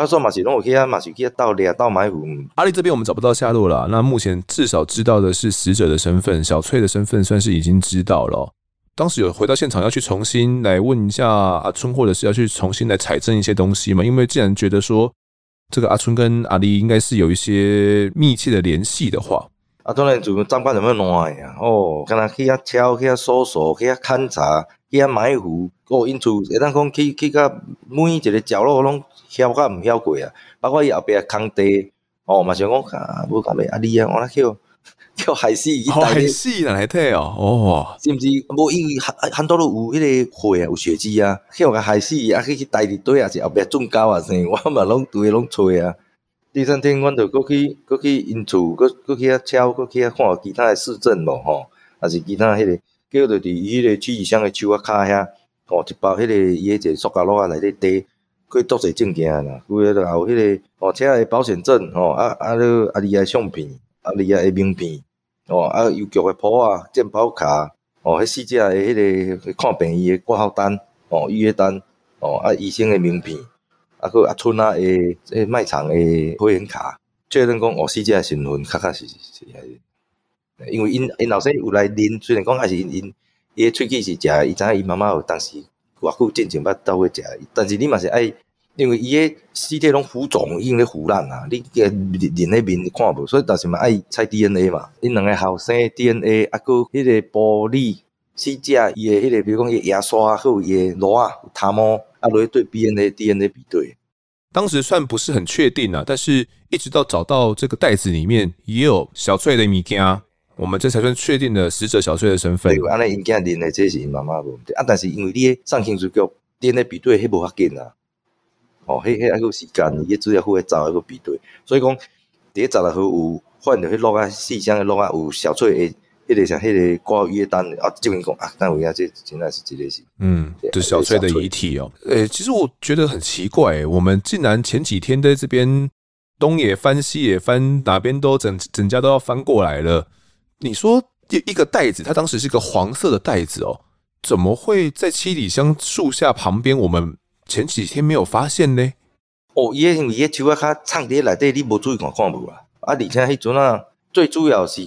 S2: 他说：“马其东，我可以啊，马其可以到俩到埋伏。
S1: 阿丽这边我们找不到下落了。那目前至少知道的是死者的身份，小翠的身份算是已经知道了。当时有回到现场要去重新来问一下阿春，或者是要去重新来采证一些东西嘛？因为既然觉得说这个阿春跟阿丽应该是有一些密切的联系的话，
S2: 啊，当然就长官怎么乱呀？哦，跟他去遐敲，去遐搜索，去遐勘察，去遐埋伏，哦，因厝会当讲去去甲每一个角落拢。”晓甲毋晓过啊，包括伊后壁空地，哦，嘛想讲啊，无讲咩阿哩啊，我那叫叫海狮，
S1: 哦，海死哪来睇哦？哦，
S2: 是毋是无伊很很多都有迄个血啊，有血迹啊，叫个海狮啊，去去带伫堆啊，是后壁种狗啊，啥 我嘛拢对拢吹啊。第三天，阮着过去过去因厝，过过去遐超，过去遐看其他诶市政无吼，还是其他迄个，叫着伫伊迄个七里香诶手啊骹遐，哦，一包迄个伊迄个塑胶袋啊内底袋。可以做些证件啦，有诶著有迄个哦，车诶保险证吼，啊啊，了阿里诶相片，阿里诶名片，哦，啊邮局诶簿啊，健保卡，哦，迄四只诶迄个看病医诶挂号单，哦，预约单，哦，啊医生诶名片，啊搁阿春啊诶，即卖场诶会员卡，确认讲哦，四只诶身份确确实实是，因为因因老师有来认，虽然讲也是因因伊诶喙齿是食，伊知影伊妈妈有当时。偌久进前捌倒去食，但是你嘛是爱，因为伊诶尸体拢浮肿，已经咧腐烂啊，你个连迄面看无，所以但是嘛爱采 DNA 嘛，因两个后生 DNA，啊搁迄个玻璃死者伊诶迄个，比如讲伊牙刷，还有伊个螺啊、头毛，啊落去对 DNA DNA 比对。
S1: 当时算不是很确定啊，但是一直到找到这个袋子里面也有小翠的物件。我们这才算确定了死者小翠的身份。
S2: 对，安尼因囝认的这是因妈妈无问题啊，但是因为你上刑事局点的比对，迄无遐紧啊。哦，迄迄还有时间，伊资料库会找一个比对，所以讲第一十六号有换着迄录啊，四箱的录啊，有小翠诶，迄个像迄个挂约单啊，这边讲啊，但我讲这现在是这类型？
S1: 嗯，就小翠的遗体哦。诶，其实我觉得很奇怪，我们竟然前几天在这边东也翻西也翻，哪边都整整家都要翻过来了。你说一一个袋子，它当时是一个黄色的袋子哦，怎么会在七里香树下旁边？我们前几天没有发现呢？
S2: 哦，伊因为伊树啊，较藏伫内底，你无注意看看无啊？啊，而且迄阵啊，最主要是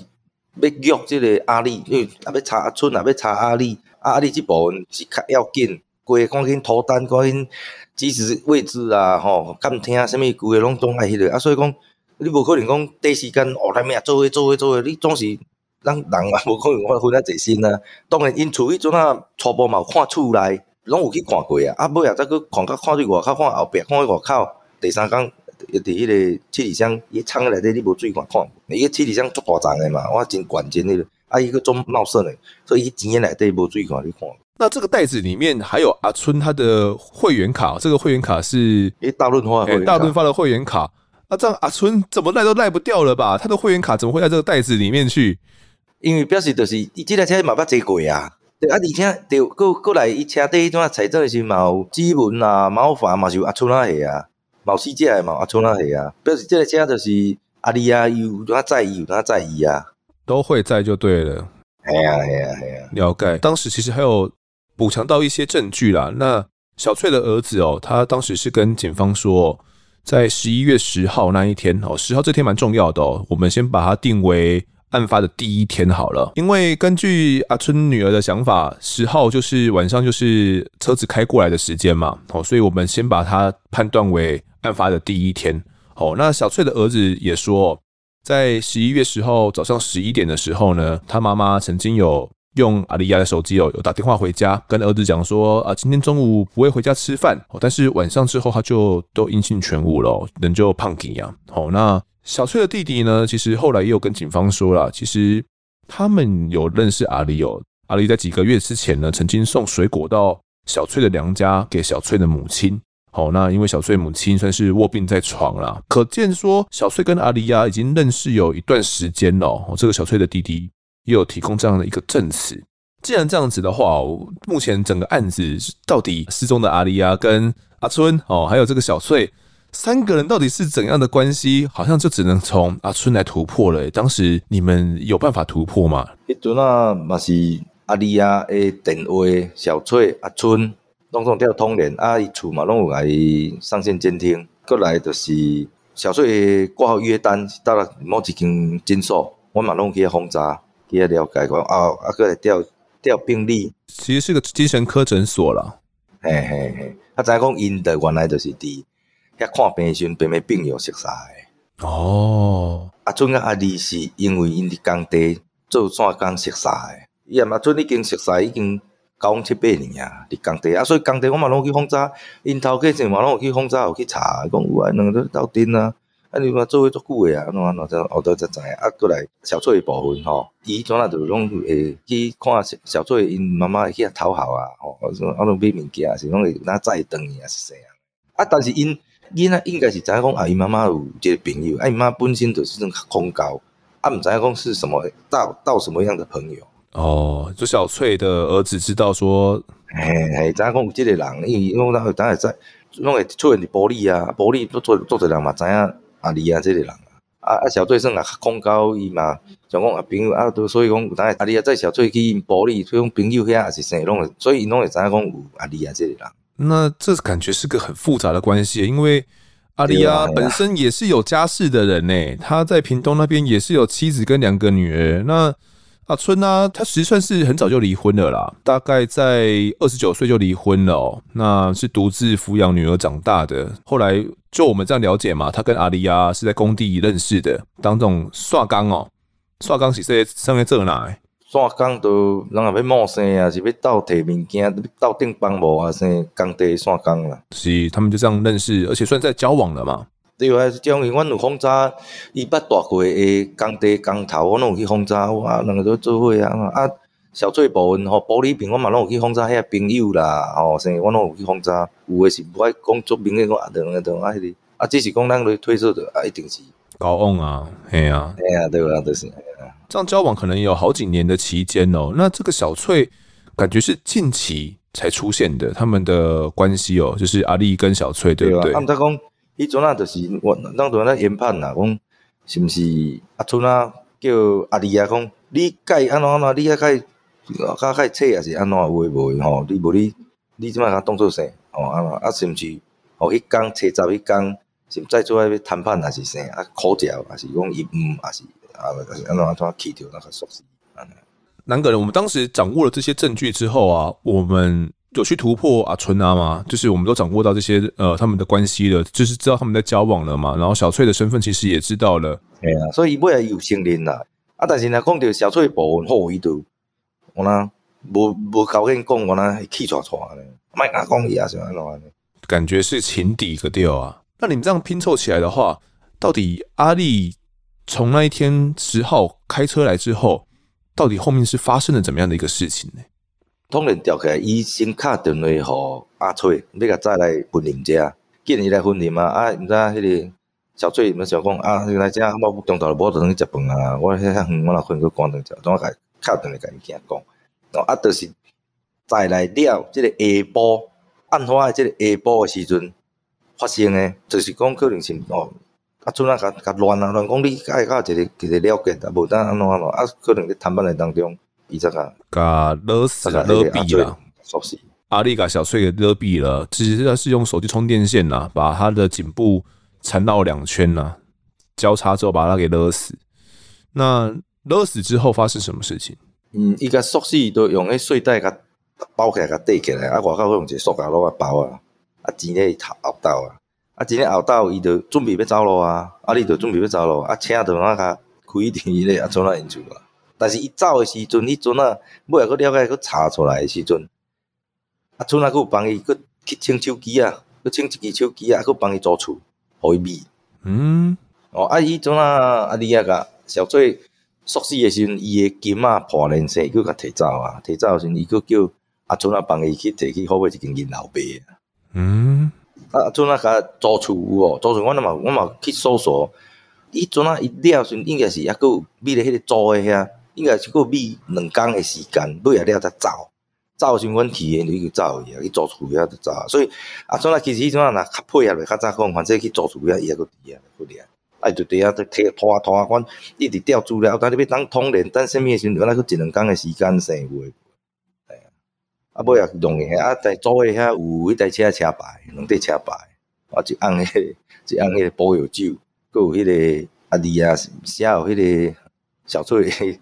S2: 要约这个阿里，因为啊要查阿春，啊要查阿里，阿里这部分是较要紧，规个赶紧脱单，赶紧即时位置啊，吼，监听啊啥物，规个拢总爱迄个啊，所以讲你无可能讲第一时间哦，来咩做伙做伙做伙，你总是。咱人啊，无可能我分啊侪身啊。当然，因厝迄阵啊，初步嘛有看厝内，拢有去看过啊。啊，尾啊，再去看较看去外口，看后壁，看去外口。第三工，伫迄个七里香，伊藏诶内底，你无注意看看。伊个七里香足大丛诶嘛，我真关键迄个。啊，伊个总闹肾诶，所以伊钱诶内底无注意看你看。
S1: 那这个袋子里面还有阿春他的会员卡，这个会员卡是
S2: 诶大润发诶
S1: 大润发的会员卡。那这样阿春怎么赖都赖不掉了吧？他的会员卡怎么会在这个袋子里面去？
S2: 因为表示就是，伊即台车嘛捌坐过啊，对啊，而且着过过来伊车底迄种财政是嘛有指纹啊、毛发嘛是有阿春啊下啊，毛细只诶嘛阿春啊下啊，表示即个车就是阿里啊有哪在意有哪在意啊，
S1: 都会在就对了。
S2: 系啊系啊系啊，
S1: 了解。当时其实还有补强到一些证据啦。那小翠的儿子哦，他当时是跟警方说，在十一月十号那一天哦，十号这天蛮重要的哦，我们先把它定为。案发的第一天好了，因为根据阿春女儿的想法，十号就是晚上，就是车子开过来的时间嘛，哦，所以我们先把它判断为案发的第一天。哦，那小翠的儿子也说，在十一月十号早上十一点的时候呢，他妈妈曾经有用阿里亚的手机哦，有打电话回家，跟儿子讲说啊，今天中午不会回家吃饭，哦，但是晚上之后他就都音信全无了，人就胖起呀。哦，那。小翠的弟弟呢，其实后来也有跟警方说了，其实他们有认识阿里哦。阿里在几个月之前呢，曾经送水果到小翠的娘家给小翠的母亲。好，那因为小翠母亲算是卧病在床了，可见说小翠跟阿里呀已经认识有一段时间了。哦，这个小翠的弟弟也有提供这样的一个证词。既然这样子的话，目前整个案子到底失踪的阿丽亚跟阿春哦，还有这个小翠三个人到底是怎样的关系？好像就只能从阿春来突破了。当时你们有办法突破吗？
S2: 迄阵啊，嘛是阿丽啊诶电话，小翠、阿春拢总调通联，啊，伊厝嘛拢有来上线监听。过来就是小翠挂号约单到了某一间诊所，我嘛拢去轰炸，去了解讲啊，啊，过来调。调病历，
S1: 其实是个精神科诊所啦。
S2: 嘿嘿嘿，他知影讲因的原来就是伫遐看病时，病的病友熟悉的。
S1: 哦，
S2: 阿阿丽是因为因伫工地做线工熟悉的，伊阿春已经熟悉已经九七八年啊，伫工地啊，所以工地我嘛拢去轰炸，因头家阵嘛拢有去有去查，讲有啊，两个都斗阵啊。啊！你嘛做伙足久诶啊，安怎安怎才后头才知影。啊，过来小翠诶部分吼，伊就拢会去看小小翠因妈妈会去遐讨好啊，吼，啊，啊，拢买物件是拢会哪载转去啊，是啥啊？啊，但是因囡仔应该是知影讲啊，伊妈妈有即个朋友，啊，伊妈本身就是种恐高，啊，毋知影讲是什么到到什么样的朋友。
S1: 哦，就小翠的儿子知道说，
S2: 嘿，嘿，知影讲有即个人，因为因为咱咱会知，拢会出现伫玻璃啊，玻璃做做做者人嘛，知影。阿丽啊，即个人啊，啊小翠算啊，恐高伊嘛，像讲啊朋友啊，都所以讲有，当阿丽啊在小翠去保利，所以讲朋友遐也是生拢，所以拢会知影讲有阿丽啊即个人。
S1: 那这感觉是个很复杂的关系，因为阿丽亚本身也是有家室的人呢，他在屏东那边也是有妻子跟两个女儿。那阿春啊，他实际算是很早就离婚了啦，大概在二十九岁就离婚了喔，那是独自抚养女儿长大的。后来就我们这样了解嘛，他跟阿丽亚是在工地认识的，当这种刷缸哦，刷缸是在上面做哪？
S2: 刷工都人也要冒生啊，是要倒摕物件，倒顶帮无啊，生工地刷工啦。
S1: 是，他们就这样认识，而且算在交往了嘛。
S2: 对啊，是讲因阮有轰炸，伊捌大过诶工地工头，我拢有去轰炸，哇，两个都做伙啊。啊，小翠部分吼，玻璃瓶我嘛拢有去轰炸，遐朋友啦，吼，生我拢有去轰炸。有诶是不爱讲作明诶，讲啊，等等啊，迄个啊，只是讲咱来推测着啊，一定是
S1: 交往啊，嘿啊，
S2: 嘿啊，对啊，就是。
S1: 这样交往可能有好几年的期间哦。那这个小翠感觉是近期才出现的，他们的关系哦，就是阿丽跟小翠，对不对？
S2: 他们在讲迄阵啊，就是我当阵咧研判啦，讲是毋是阿春啊叫阿丽啊，讲你该安怎安怎，你啊该较较切也是安怎有诶无诶吼？你无你你即摆甲当做啥？吼安怎啊？是毋是？吼，迄工七十迄工，是再做下要谈判还是啥？啊，口角还是讲伊毋还是啊？安怎安怎去掉那个熟悉？
S1: 南个人，我们当时掌握了这些证据之后啊，我们。有去突破阿春啊吗？就是我们都掌握到这些呃他们的关系了，就是知道他们在交往了嘛。然后小翠的身份其实也知道了。
S2: 对啊，所以尾仔有承认啦。啊，但是呢讲到小翠部分好，伊就我呢无无高兴讲，我呢气喘喘的，卖阿讲伊啊，是安怎呢？
S1: 感觉是情敌个调啊。那你们这样拼凑起来的话，到底阿丽从那一天十号开车来之后，到底后面是发生了怎么样的一个事情呢？
S2: 通联调起来，伊先敲电话互阿翠，要甲载来婚礼遮，见伊来婚礼啊！啊，毋知迄个小翠毋想讲啊，来遮我中昼无得去食饭啊！我遐远，我若困去关灯食，怎啊甲敲电话甲伊囝讲？哦，啊，就是载来了，即个下晡案发诶即个下晡诶时阵发生诶，就是讲可能是哦，啊，厝仔甲甲乱啊乱讲，你甲伊较一个一个了结，啊，无当安怎安怎啊，可能伫谈判诶当中。伊则个
S1: 甲勒死勒毙了，阿丽甲小翠给勒毙了，其实他是用手机充电线呐，把他的颈部缠绕两圈呐，交叉之后把他给勒死。那勒死之后发生什么事情？
S2: 嗯，伊个锁匙都用迄睡袋甲包起来，甲戴起来，啊，外口用一个塑胶袋啊包啊，啊，钱咧头后兜啊，啊，钱咧后斗伊就准备要走路啊，啊，你就准备要走路，啊，车就那个开电咧，啊，从那因厝啊。但是伊走诶时阵，迄阵啊，尾仔阁了解阁查出来诶时阵，啊，阵啊，阁有帮伊阁去清手机啊，阁清一支手机啊，阁帮伊租厝，互伊买。
S1: 嗯，
S2: 哦，啊，伊阵啊，阿丽啊，甲小翠锁匙诶时阵，伊诶金啊破烂势，伊阁甲摕走啊，摕走诶时阵，伊阁叫阿阵啊帮伊去摕去好买一间银楼币啊。
S1: 嗯，
S2: 啊，阵啊，甲租厝有哦，租厝我那嘛，我嘛去搜索，伊阵啊，伊了时阵应该是抑阁有买咧迄个租诶遐。应该是过米两工的时间，尾下了才走，走时阵体验就去走去啊，去租厝遐就走。所以啊，阵啊，其实迄阵啊，若较配合来较早讲，反正去租厝遐伊抑搁伫遐，佫伫遐，啊就伫遐在摕拖啊拖啊，阮一直吊资料，等你要当通联，等啥物诶时阵，原来佫一两工诶时间生活。啊尾啊弄诶啊在租诶遐有迄台车车牌，两块车牌，啊一按迄个，一按迄个保佑酒，佫有迄个阿弟啊写有迄个小翠。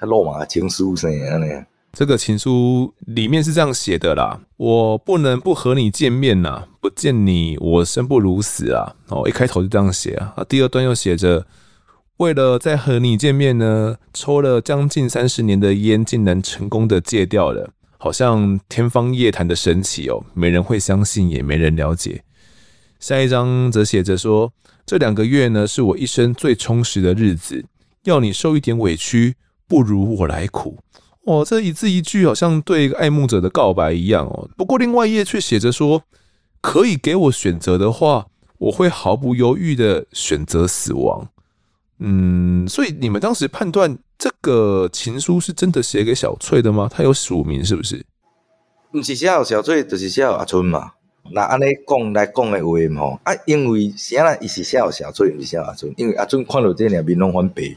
S2: 他落马情书是安尼，
S1: 这个情书里面是这样写的啦：我不能不和你见面呐，不见你我生不如死啊！哦，一开头就这样写啊。啊，第二段又写着：为了再和你见面呢，抽了将近三十年的烟，竟然成功的戒掉了，好像天方夜谭的神奇哦，没人会相信，也没人了解。下一章则写着说：这两个月呢，是我一生最充实的日子，要你受一点委屈。不如我来苦哦，这一字一句好像对一个爱慕者的告白一样哦。不过另外一页却写着说，可以给我选择的话，我会毫不犹豫的选择死亡。嗯，所以你们当时判断这个情书是真的写给小翠的吗？他有署名是不是？
S2: 不是写给小翠，就是写给阿春嘛。那安尼讲来讲的话吼，啊，因为啥啦？伊是写给小翠，毋是写给阿春，因为阿春看到这两面拢翻白。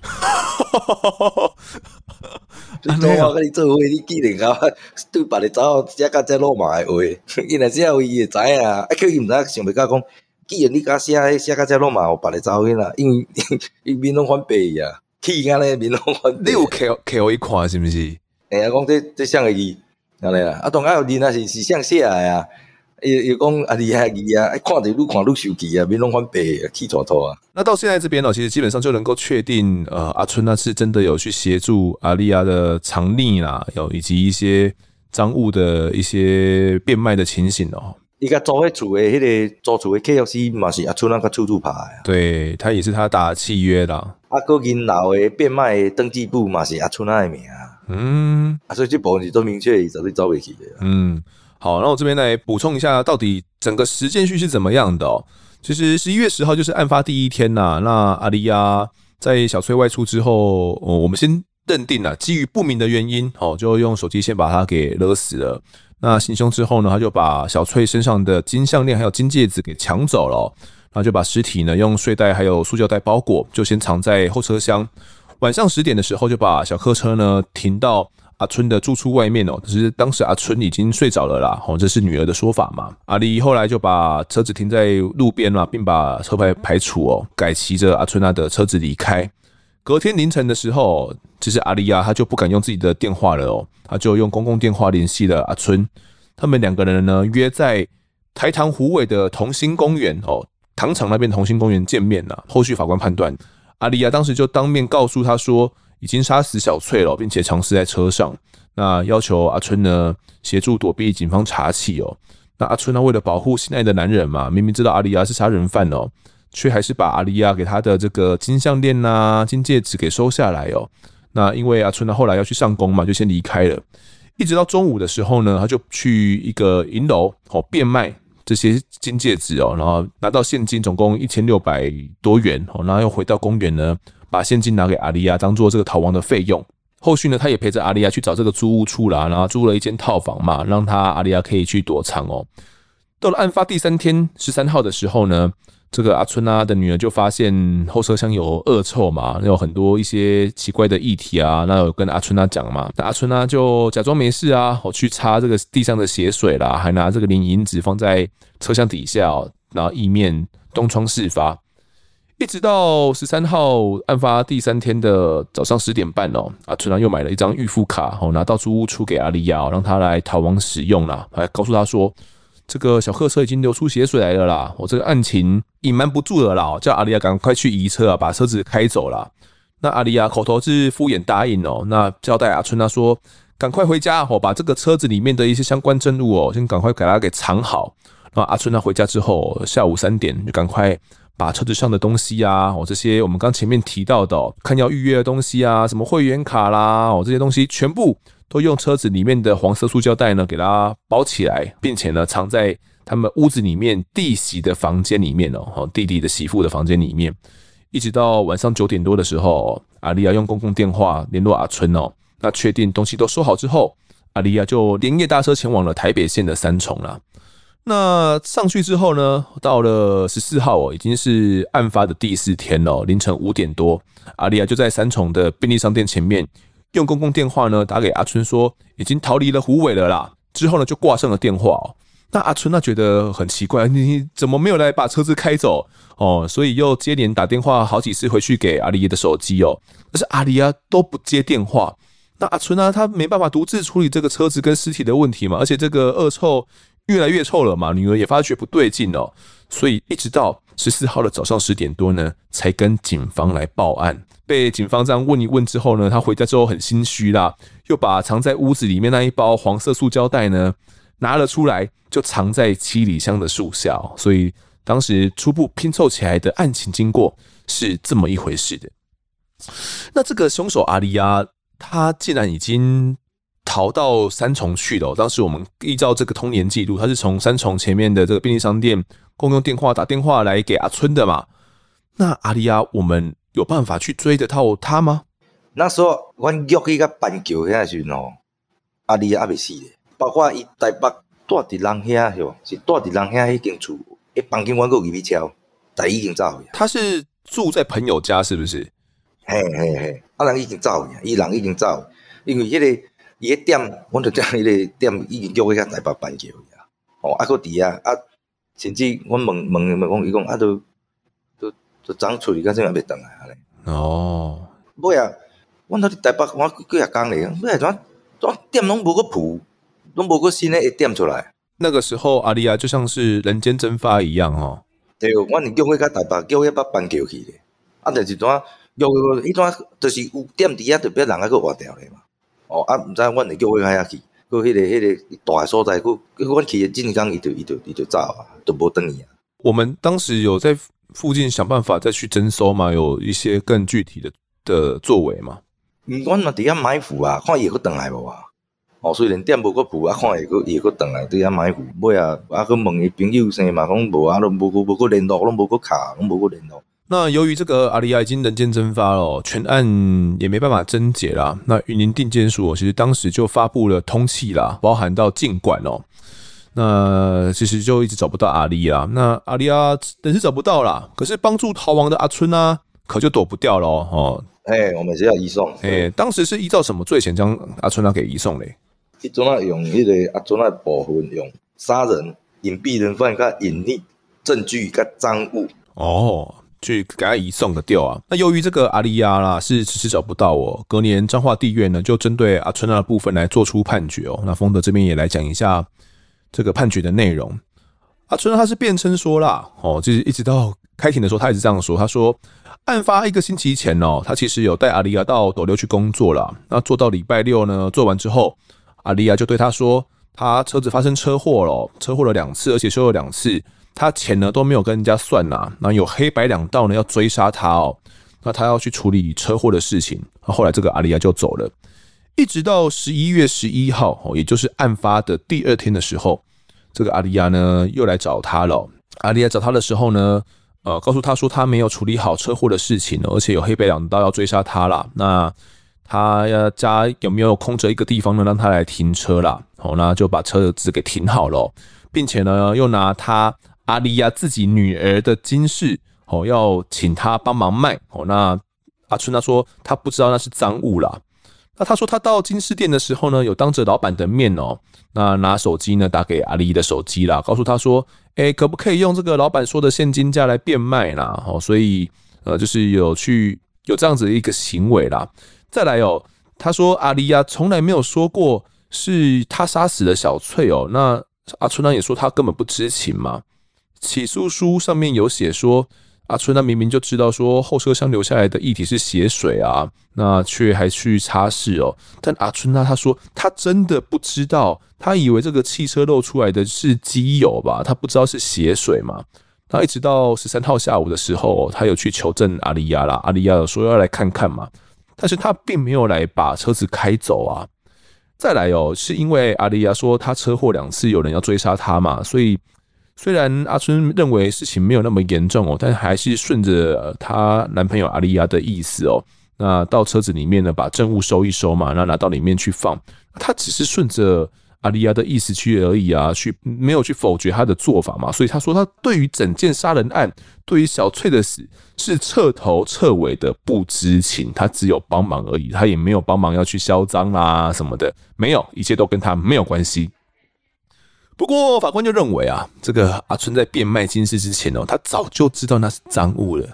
S2: 你做我跟你做伙，你既然甲我对别个查某，写甲遮落马的话，伊若只有伊会知影，啊，叫伊毋知想袂甲讲，既然你甲写写甲遮落马，互别人走去啦，因为 伊面拢翻白呀，气安尼面拢翻。
S1: 你有摕摕互伊看是毋是？
S2: 哎呀，讲这这像个字，安尼啦，啊，当然有字啊是是像写诶啊。又又讲啊厉害字啊，看着愈看愈生气啊，面拢翻白啊，气坨坨啊。
S1: 那到现在这边呢，其实基本上就能够确定，呃，阿春那是真的有去协助阿丽亚的藏匿啦，有以及一些赃物的一些变卖的情形哦。
S2: 伊个租迄厝的迄个租厝的契约书嘛是阿春那个处处拍诶，
S1: 对他也是他打契约啦。
S2: 啊，个银楼的变卖的登记簿嘛是阿春那的名啊。嗯，啊，所以这部分是都明确，伊绝对走袂去的。
S1: 嗯。好，那我这边来补充一下，到底整个时间序是怎么样的哦？其实十一月十号就是案发第一天呐。那阿丽亚在小崔外出之后，我们先认定了基于不明的原因，哦，就用手机先把他给勒死了。那行凶之后呢，他就把小翠身上的金项链还有金戒指给抢走了，然后就把尸体呢用睡袋还有塑胶袋包裹，就先藏在后车厢。晚上十点的时候，就把小客车呢停到。阿春的住处外面哦，只是当时阿春已经睡着了啦。哦，这是女儿的说法嘛。阿丽后来就把车子停在路边了，并把车牌排除哦，改骑着阿春那的车子离开。隔天凌晨的时候，其实阿丽亚她就不敢用自己的电话了哦，她就用公共电话联系了阿春。他们两个人呢约在台糖湖尾的同心公园哦，糖厂那边同心公园见面了。后续法官判断，阿丽亚当时就当面告诉他说。已经杀死小翠了，并且藏尸在车上。那要求阿春呢协助躲避警方查起哦。那阿春呢为了保护心爱的男人嘛，明明知道阿丽亚是杀人犯哦，却还是把阿丽亚给他的这个金项链呐、金戒指给收下来哦。那因为阿春呢后来要去上工嘛，就先离开了。一直到中午的时候呢，他就去一个银楼哦变卖这些金戒指哦，然后拿到现金总共一千六百多元哦，然后又回到公园呢。把现金拿给阿丽亚当做这个逃亡的费用。后续呢，他也陪着阿丽亚去找这个租屋处啦，然后租了一间套房嘛，让他阿丽亚可以去躲藏哦。到了案发第三天，十三号的时候呢，这个阿春啊的女儿就发现后车厢有恶臭嘛，有很多一些奇怪的液体啊，那有跟阿春啊讲嘛，那阿春啊就假装没事啊，我去擦这个地上的血水啦，还拿这个零银纸放在车厢底下，然后意面东窗事发。一直到十三号案发第三天的早上十点半哦，阿春啊又买了一张预付卡哦，拿到租屋处给阿丽亚，让他来逃亡使用啦。还告诉他说，这个小客车已经流出血水来了啦，我这个案情隐瞒不住了啦，叫阿丽亚赶快去移车啊，把车子开走了。那阿丽亚口头是敷衍答应哦，那交代阿春他说，赶快回家哦，把这个车子里面的一些相关证物哦，先赶快给他给藏好。那阿春他回家之后，下午三点就赶快。把车子上的东西啊，哦，这些我们刚前面提到的，看要预约的东西啊，什么会员卡啦，哦，这些东西全部都用车子里面的黄色塑胶袋呢，给它包起来，并且呢，藏在他们屋子里面弟媳的房间里面哦，弟弟的媳妇的房间里面。一直到晚上九点多的时候，阿丽亚用公共电话联络阿春哦，那确定东西都收好之后，阿丽亚就连夜搭车前往了台北县的三重了。那上去之后呢，到了十四号哦，已经是案发的第四天了，凌晨五点多，阿丽亚就在三重的便利商店前面用公共电话呢打给阿春说，已经逃离了虎尾了啦。之后呢就挂上了电话哦。那阿春那觉得很奇怪，你怎么没有来把车子开走哦？所以又接连打电话好几次回去给阿丽亚的手机哦，可是阿丽啊都不接电话。那阿春呢，他没办法独自处理这个车子跟尸体的问题嘛，而且这个恶臭越来越臭了嘛，女儿也发觉不对劲哦，所以一直到十四号的早上十点多呢，才跟警方来报案。被警方这样问一问之后呢，他回家之后很心虚啦，又把藏在屋子里面那一包黄色塑胶袋呢拿了出来。就藏在七里香的树下，所以当时初步拼凑起来的案情经过是这么一回事的。那这个凶手阿里亚，他既然已经逃到三重去了。当时我们依照这个通联记录，他是从三重前面的这个便利商店公用电话打电话来给阿春的嘛。那阿丽亚，我们有办法去追得到他吗？
S2: 那时候我约去个板桥遐时喏，阿丽亚还未死的，包括伊台北。住伫人遐哟，是住伫人遐迄间厝，一房间我阁入去敲，但已经走去。
S1: 他是住在朋友家，是不是？
S2: 嘿嘿嘿，啊人已经走去，伊人已经走，因为迄、那个伊个店，阮就将迄个店已经叫去遐台北搬去啊。哦，啊阁伫遐啊，甚至阮问问问讲，伊讲啊，都都都昨出去，到现在还袂转来安尼。哦，尾啊，阮伫台北，我几下工咧，尾啊怎怎店拢无阁铺。拢无个新的一点出来。
S1: 那个时候，阿丽亚就像是人间蒸发一样哦。
S2: 对，我你叫我甲台北，叫我把搬桥去咧。啊，但是怎啊？叫迄段就是有店底下特别人啊，搁活掉咧嘛。哦，啊，毋知阮会叫我遐去，搁迄个迄个大所在，搁搁阮去的真刚，伊就伊就伊就走啊，都无等伊啊。
S1: 我们当时有在附近想办法再去征收嘛，有一些更具体的的作为嘛。
S2: 嗯，阮嘛伫遐埋伏啊，看伊会转来无啊。哦，虽然店无个铺，啊，看会个，伊个转来伫遐埋伏，尾啊，啊，去问伊朋友生嘛，讲无啊，拢无个无个联络，拢无个卡，拢无个联络。
S1: 那由于这个阿利亚已经人间蒸发了，全案也没办法侦结啦。那云林地检署其实当时就发布了通缉啦，包含到禁管哦。那其实就一直找不到阿里啊。那阿里亚人是找不到啦，可是帮助逃亡的阿春啊，可就躲不掉了哦。
S2: 哎、欸，我们是要移送。
S1: 哎、欸，当时是依照什么罪嫌将阿春啊给移送嘞？
S2: 伊阵啊用迄个阿春啊部分用杀人、隐蔽人犯、佮隐匿证据、佮赃物
S1: 哦，去给他移送的掉啊。那由于这个阿里亚啦是迟迟找不到哦，隔年彰化地院呢就针对阿春娜的部分来做出判决哦。那丰德这边也来讲一下这个判决的内容。阿春娜他是辩称说啦，哦，就是一直到开庭的时候，他也是这样说，他说案发一个星期前哦，他其实有带阿里亚到斗六去工作了，那做到礼拜六呢，做完之后。阿丽亚就对他说：“他车子发生车祸了，车祸了两次，而且修了两次。他钱呢都没有跟人家算呐，那有黑白两道呢要追杀他哦。那他要去处理车祸的事情。那后来这个阿利亚就走了，一直到十一月十一号哦，也就是案发的第二天的时候，这个阿利亚呢又来找他了。阿利亚找他的时候呢，呃，告诉他说他没有处理好车祸的事情，而且有黑白两道要追杀他了。那他家有没有空着一个地方呢？让他来停车啦。好，那就把车子给停好了，并且呢，又拿他阿丽亚自己女儿的金饰，哦，要请他帮忙卖。哦，那阿春他说他不知道那是赃物啦。那他说他到金饰店的时候呢，有当着老板的面哦，那拿手机呢打给阿丽的手机啦，告诉他说，诶，可不可以用这个老板说的现金价来变卖啦？哦，所以呃，就是有去有这样子一个行为啦。再来哦，他说阿丽亚从来没有说过是他杀死了小翠哦。那阿春呢也说他根本不知情嘛。起诉书上面有写说，阿春他明明就知道说后车厢留下来的液体是血水啊，那却还去擦拭哦。但阿春呢他说他真的不知道，他以为这个汽车漏出来的是机油吧，他不知道是血水嘛。那一直到十三号下午的时候，他有去求证阿利亚啦，阿利亚说要来看看嘛。但是他并没有来把车子开走啊！再来哦，是因为阿利亚说他车祸两次有人要追杀他嘛，所以虽然阿春认为事情没有那么严重哦，但还是顺着她男朋友阿丽亚的意思哦，那到车子里面呢，把证物收一收嘛，那拿到里面去放。他只是顺着阿丽亚的意思去而已啊，去没有去否决他的做法嘛。所以他说，他对于整件杀人案，对于小翠的死是彻头彻尾的不知情，他只有帮忙而已，他也没有帮忙要去销赃啦什么的，没有，一切都跟他没有关系。不过法官就认为啊，这个阿春在变卖金饰之前哦，他早就知道那是赃物了，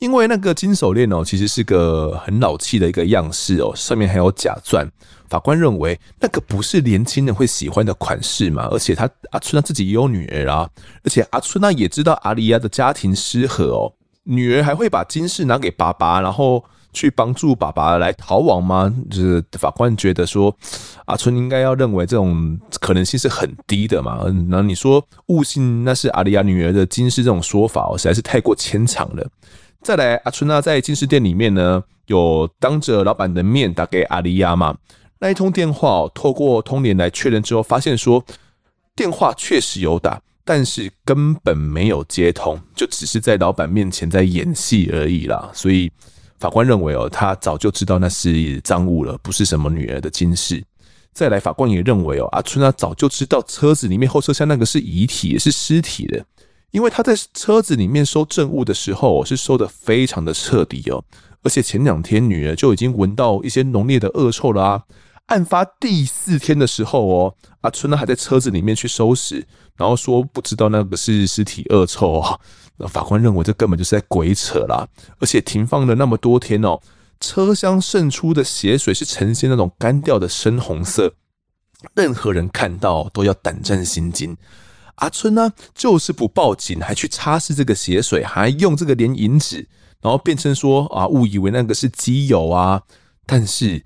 S1: 因为那个金手链哦，其实是个很老气的一个样式哦，上面还有假钻。法官认为那个不是年轻人会喜欢的款式嘛，而且他阿春他自己也有女儿啊，而且阿春那也知道阿丽亚的家庭失和哦，女儿还会把金饰拿给爸爸，然后。去帮助爸爸来逃亡吗？就是法官觉得说，阿春应该要认为这种可能性是很低的嘛。那你说误信那是阿丽亚女儿的金饰这种说法哦，实在是太过牵强了。再来，阿春呢在金饰店里面呢，有当着老板的面打给阿丽亚嘛。那一通电话哦，透过通联来确认之后，发现说电话确实有打，但是根本没有接通，就只是在老板面前在演戏而已啦。所以。法官认为哦，他早就知道那是赃物了，不是什么女儿的金饰。再来，法官也认为哦，阿春啊早就知道车子里面后车厢那个是遗体，也是尸体的，因为他在车子里面收证物的时候是收得非常的彻底哦，而且前两天女儿就已经闻到一些浓烈的恶臭了啊。案发第四天的时候哦，阿春呢还在车子里面去收拾，然后说不知道那个是尸体恶臭啊。法官认为这根本就是在鬼扯啦，而且停放了那么多天哦，车厢渗出的血水是呈现那种干掉的深红色，任何人看到都要胆战心惊。阿春呢，就是不报警，还去擦拭这个血水，还用这个连银纸，然后辩称说啊，误以为那个是机油啊，但是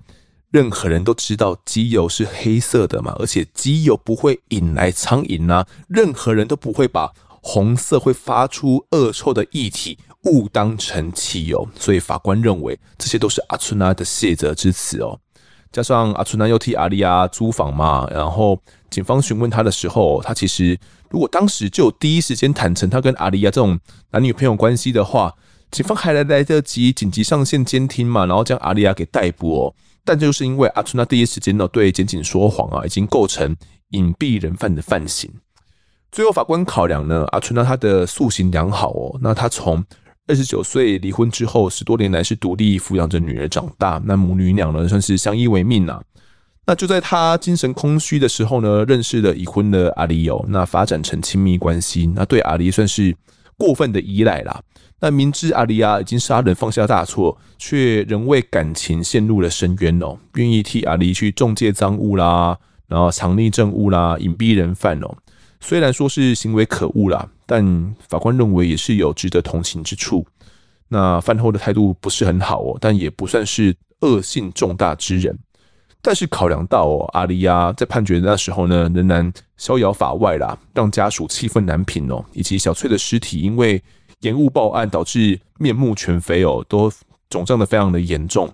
S1: 任何人都知道机油是黑色的嘛，而且机油不会引来苍蝇啊，任何人都不会把。红色会发出恶臭的液体误当成汽油，所以法官认为这些都是阿春娜的卸责之词哦。加上阿春娜又替阿丽亚租房嘛，然后警方询问他的时候，他其实如果当时就第一时间坦诚他跟阿丽亚这种男女朋友关系的话，警方还来来得及紧急上线监听嘛，然后将阿丽亚给逮捕哦。但就是因为阿春娜第一时间呢对检警说谎啊，已经构成隐蔽人犯的犯行。最后，法官考量呢，阿春呢，他的素行良好哦，那他从二十九岁离婚之后，十多年来是独立抚养着女儿长大，那母女俩呢算是相依为命呐。那就在他精神空虚的时候呢，认识了已婚的阿离哦，那发展成亲密关系，那对阿离算是过分的依赖啦。那明知阿离啊已经杀人放下大错，却仍为感情陷入了深渊哦，愿意替阿离去中介赃物啦，然后藏匿证物啦，隐蔽人犯哦。虽然说是行为可恶啦，但法官认为也是有值得同情之处。那犯后的态度不是很好哦，但也不算是恶性重大之人。但是考量到哦，阿丽亚在判决的那时候呢，仍然逍遥法外啦，让家属气愤难平哦，以及小翠的尸体因为延误报案导致面目全非哦，都肿胀的非常的严重。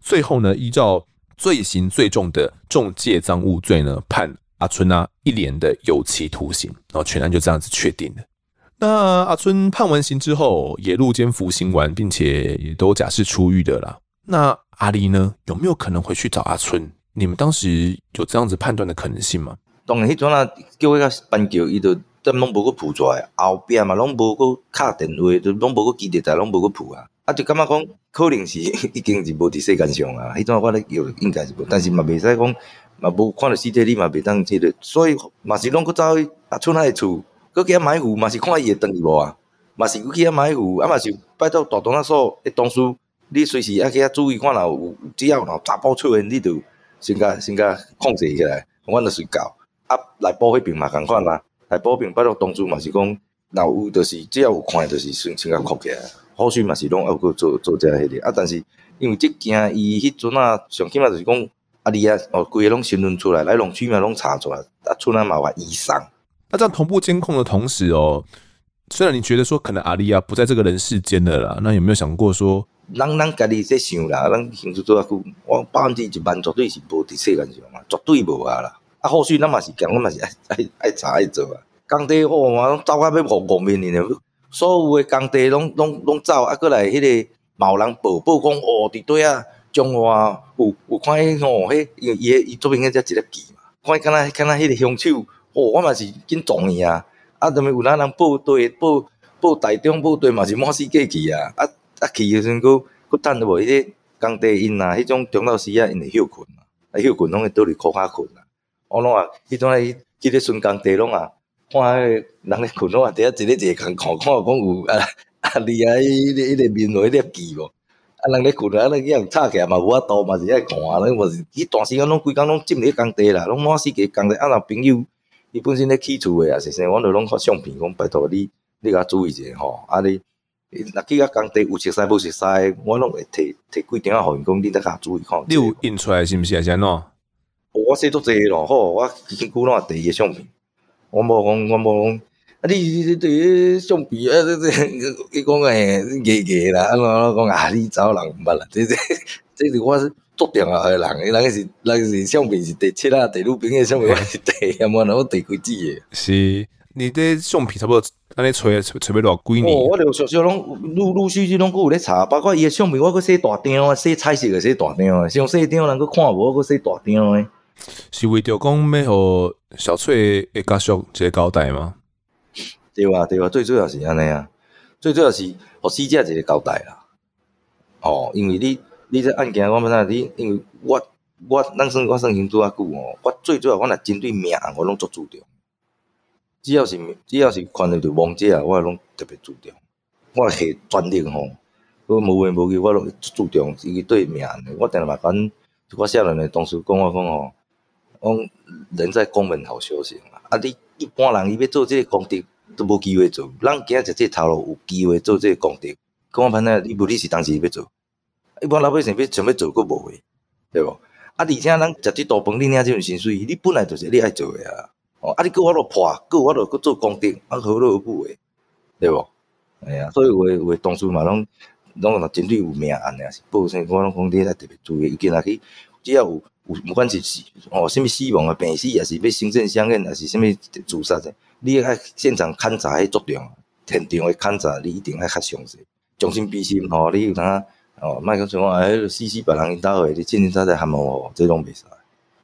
S1: 最后呢，依照罪行最重的重介赃物罪呢判。阿春啊，一年的有期徒刑，然后全案就这样子确定了。那阿春判完刑之后，也入监服刑完，并且也都假释出狱的啦。那阿离呢，有没有可能回去找阿春？你们当时有这样子判断的可能性吗？
S2: 当然，迄阵啊，叫伊个办叫，伊都都拢无去扑出来，后边嘛拢无去敲电话，都拢无去记得，拢无去扑啊。啊，就感觉讲可能是 已经是无伫世间上啊。迄阵我咧叫，应该是无，但是嘛袂使讲。嘛无看到尸体，你嘛袂当即个，所以嘛是拢去走去阿春仔诶厝，搁去遐埋伏，嘛是看伊会转去无啊？嘛是搁去遐埋伏，啊嘛是拜托大东那所诶同事，你随时爱去遐注意看，若有只要有查甫出现，你着先甲先甲控制起来，阮着随到。啊，内部迄边嘛共款啦，内部边拜托同事嘛是讲，若有着是只要有看，着是先先甲扣起来。后续嘛是拢还阁做做遮迄个，啊，但是因为即件伊迄阵啊，上起码就是讲。阿丽啊，哦，规个拢询问出来，来龙去脉拢查出来，啊，出来嘛话以上。
S1: 那这样同步监控的同时哦，虽然你觉得说可能阿丽啊不在这个人世间了啦，那有没有想过说，
S2: 咱咱家己在想啦，咱刑事做啊久，我百分之一万绝对是无伫世间上嘛，绝对无啊啦。啊，后续咱嘛是讲，咱嘛是爱爱爱查爱做啊。工地哦，我走到要五五面呢，所有诶工地拢拢拢走，啊，过来迄个嘛有人报报讲哦，伫对啊，中华有有看迄吼，迄伊伊诶伊做边个只一粒记嘛，看伊敢若敢若迄个凶手，哦，我嘛是紧撞伊啊，啊，踮咧有哪人报队报报台中报队嘛是满世界去啊，啊啊去诶时阵佫佫等着无迄个工地因啊，迄种中昼时啊因会休困啊，休困拢会倒伫裤骹困啊，我拢啊，迄种诶去咧巡工地拢啊。看迄个人咧困，我啊，底下一个一个看，看看讲有啊啊，你啊迄个迄个面落迄粒记无？啊，人咧困啊，那个样吵起来嘛，无法度嘛，是爱看啊，咱无是伊段时间拢规工拢浸伫工地啦，拢满世界工地。啊，若朋友伊本身咧起厝诶，啊，是啥，我着拢发相片讲，拜托你，你甲注意者吼。啊，你若去甲工地有熟悉无熟悉，我拢会摕摕几张啊，互因讲，你得甲注意看。
S1: 你有印出来是毋是啊？是安怎？
S2: 我写足济咯，吼，我几几久拢第一个相片。我无讲，我无讲。啊，你你对于相片啊，这这，伊讲诶，硬硬啦。啊，我讲啊，你找人毋捌啦。这这 这是我是做电话诶人，伊人是人是相片是第七啊，第六边诶相片我是第，啊么我第几支诶。
S1: 是，你这相片差不多安尼揣揣揣要偌几年？
S2: 哦，我着小小拢陆陆续续拢佫有咧查，包括伊诶相片，我佫洗大张啊，洗彩色诶，洗大张啊，像细张人佫看无，我佫洗大张诶。
S1: 是为着讲要互小翠诶家属一个交代吗？
S2: 对啊，对啊，最主要是安尼啊，最主要是互死者一个交代啦。哦，因为你你这案件我们啊，你因为我我咱算我算刑做啊久哦，我最主要我若针对命案我拢足注重。只要是只要是看到着亡者啊，我拢特别注重。我系专业吼，我无缘无故我拢注重伊对命案。我定嘛讲，我少年诶同事讲我讲吼。讲人在公门好修行啊！啊，你一般人伊要做这个功德都无机会做，咱今仔日这头路有机会做这个功德。讲我反正你无你是当时要做，一般老百姓要想要做，佫无诶，对无？啊，而且咱食这道饭，你领这份薪水，你本来就是你爱做诶啊！哦，啊，你佫我着破，佫我着佫做功德，啊，何乐而不为？对无？哎呀，所以有诶有诶同事嘛，拢拢若针对有命案啊，是报啥？我拢讲你爱特别注意，伊今仔去只要有。有毋管是死哦，什么死亡啊、病死，也是要行政相应，也是什么自杀者，你爱现场勘查迄作用，现场诶勘查，你一定爱较详细，将心比心吼，你有当哦，莫讲像我哎，死死别人因兜诶，你真真实实喊我，这种袂使。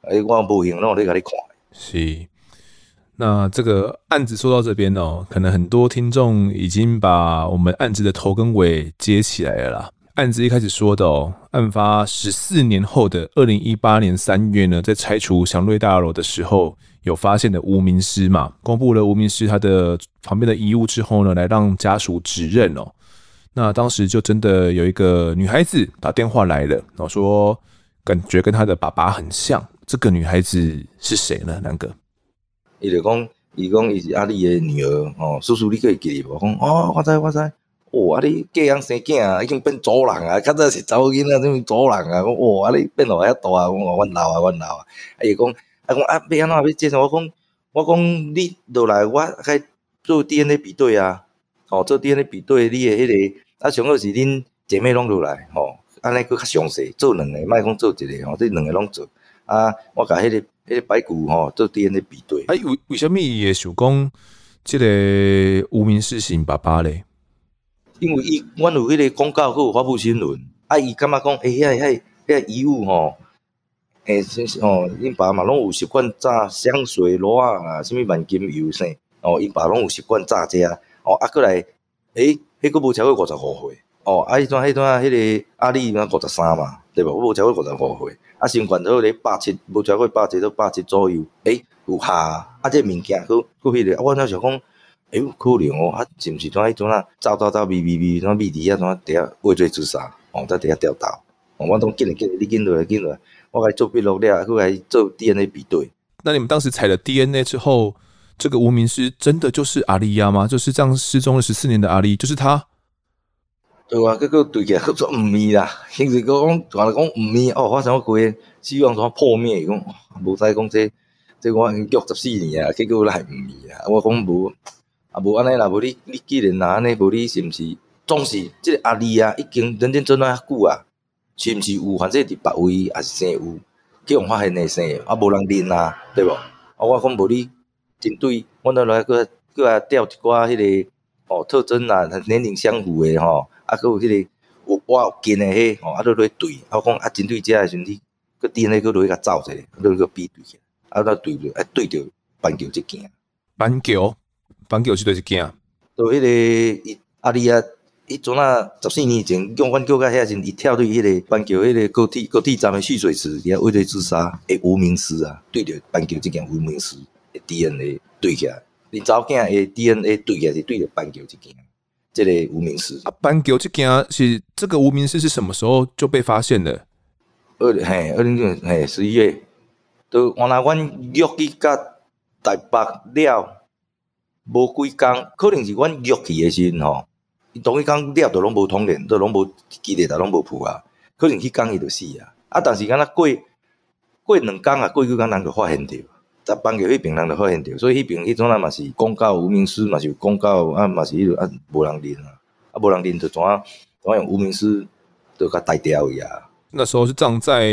S2: 哎，我无闲，我咧甲你看。是，
S1: 那这个案子说到这边哦，可能很多听众已经把我们案子的头跟尾接起来了啦。案子一开始说的哦，案发十四年后的二零一八年三月呢，在拆除祥瑞大楼的时候，有发现的无名尸嘛，公布了无名尸他的旁边的遗物之后呢，来让家属指认哦。那当时就真的有一个女孩子打电话来了，然后说感觉跟她的爸爸很像。这个女孩子是谁呢？南哥？
S2: 伊就讲，伊讲伊是阿丽的女儿哦，叔叔你可以记我？讲哦，我知我知。哦，啊！你嫁人生囝啊，已经变祖人啊！较早是查某囡仔，什么祖人啊？讲哦，啊！你变落遐大啊！我阮老啊，阮老啊！啊伊讲啊讲啊，要安怎要介绍？我讲我讲你落来，我该做 DNA 比对啊！哦，做 DNA 比对，你诶迄个啊，上好是恁姐妹拢落来，吼，安尼搁较详细，做两个，莫讲做一个吼，这两个拢做啊！我甲迄个迄个白骨吼做 DNA 比对。
S1: 啊，为为什么伊会想讲即个无名氏是爸爸咧？
S2: 因为伊，阮有迄个广告，阁有发布新闻。啊，伊感觉讲，诶、欸，遐遐遐遗物吼，诶，吼，因爸嘛拢有习惯炸香水螺啊，啥物万金油啥，哦，因爸拢有习惯炸这啊，哦，啊，过来，诶、迄个无超过五十五岁，哦，啊，迄段迄段迄个阿里嘛五十三嘛，对无？无超过五十五岁，啊，身高都咧百七，无超过百七到百七左右，诶、欸，有下，啊，这物件阁阁迄个，啊，我那想讲。哎，可能哦，啊，是毋是怎啊？迄种啊，走走走，咪咪咪，怎啊？咪伫遐怎啊？底下畏罪自杀，哦，在底下钓到，哦，我都紧来紧来，你紧来紧来，我来做笔录了，搁来做 DNA 比对。
S1: 那你们当时采了 DNA 之后，这个无名尸真的就是阿丽亚吗？就是这样失踪了十四年的阿丽，就是他？
S2: 对啊，搁搁对起来合作毋是啦，平时搁讲，原来讲毋是哦，发生个鬼，希望说破灭，讲无使讲这这我已经过十四年啊，结果来毋是啊，我讲无。啊，无安尼啦，无你你既然若安尼，无你是毋是总是即个阿丽啊，已经认真做哪遐久啊？是毋是有反正伫别位也是生有，叫人发现诶生，啊无人认啊，对无？啊，我讲无你针对我那来个个啊调一寡迄个哦特征啊，年龄相符的吼，啊，搁有迄个有我有见的迄，哦，啊，都来对，啊，我讲啊，针对这个时阵，你个 DNA 搁落去甲走一下，落去比对起，啊，那对着，啊，对着斑鸠这件，
S1: 斑鸠，斑鸠是对一件，
S2: 就迄个伊阿里啊。伊阵啊，十四年前，用阮叫甲遐时，伊跳对迄个斑鸠迄个高铁高铁站的蓄水池，伊遐畏罪自杀诶无名尸啊，对着斑鸠即件无名尸的 DNA 对起来，恁查某囝诶 DNA 对起来是对着斑鸠即件，即个无名尸。
S1: 啊，斑鸠即件是这个无名尸是什么时候就被发现的？
S2: 二嘿，二零零嘿十一月，都原来阮约去甲台北了，无几工，可能是阮约去诶时阵吼。伊同一工了，都拢无通联，都拢无记得，都拢无铺啊。可能去工伊就死啊。啊，但是敢若过过两工啊，过几工人就发现着，在斑鸠迄边人就发现着，所以迄边迄种人嘛是公告无名尸嘛是有公告啊嘛是迄个啊无人认啊，啊无人认就怎啊怎用无名尸就甲带掉伊啊。
S1: 那时候是葬在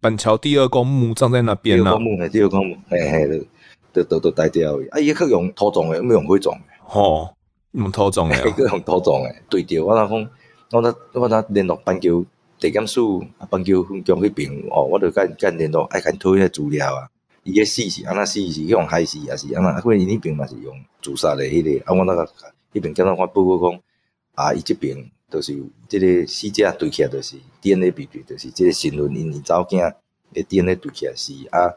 S1: 板桥第二公墓，葬在那边啊。
S2: 第二公墓，第二公墓嘿嘿，都都都带掉。啊，伊去用土葬诶，毋用火葬诶。
S1: 吼。用土葬诶，
S2: 个用土葬诶，对着我若讲，我若我若联络斑鸠地检署，斑鸠分局迄边哦，我着甲甲联络爱看讨迄个资料啊。伊个死是安怎死是用害死，还是安怎？啊，因因迄边嘛是用自杀诶迄个，啊，我那个迄边检察官报告讲，啊，伊即边着是即个死者对起来着是 DNA 比对，着是即个新闻因因查某囝诶 DNA 对起来是啊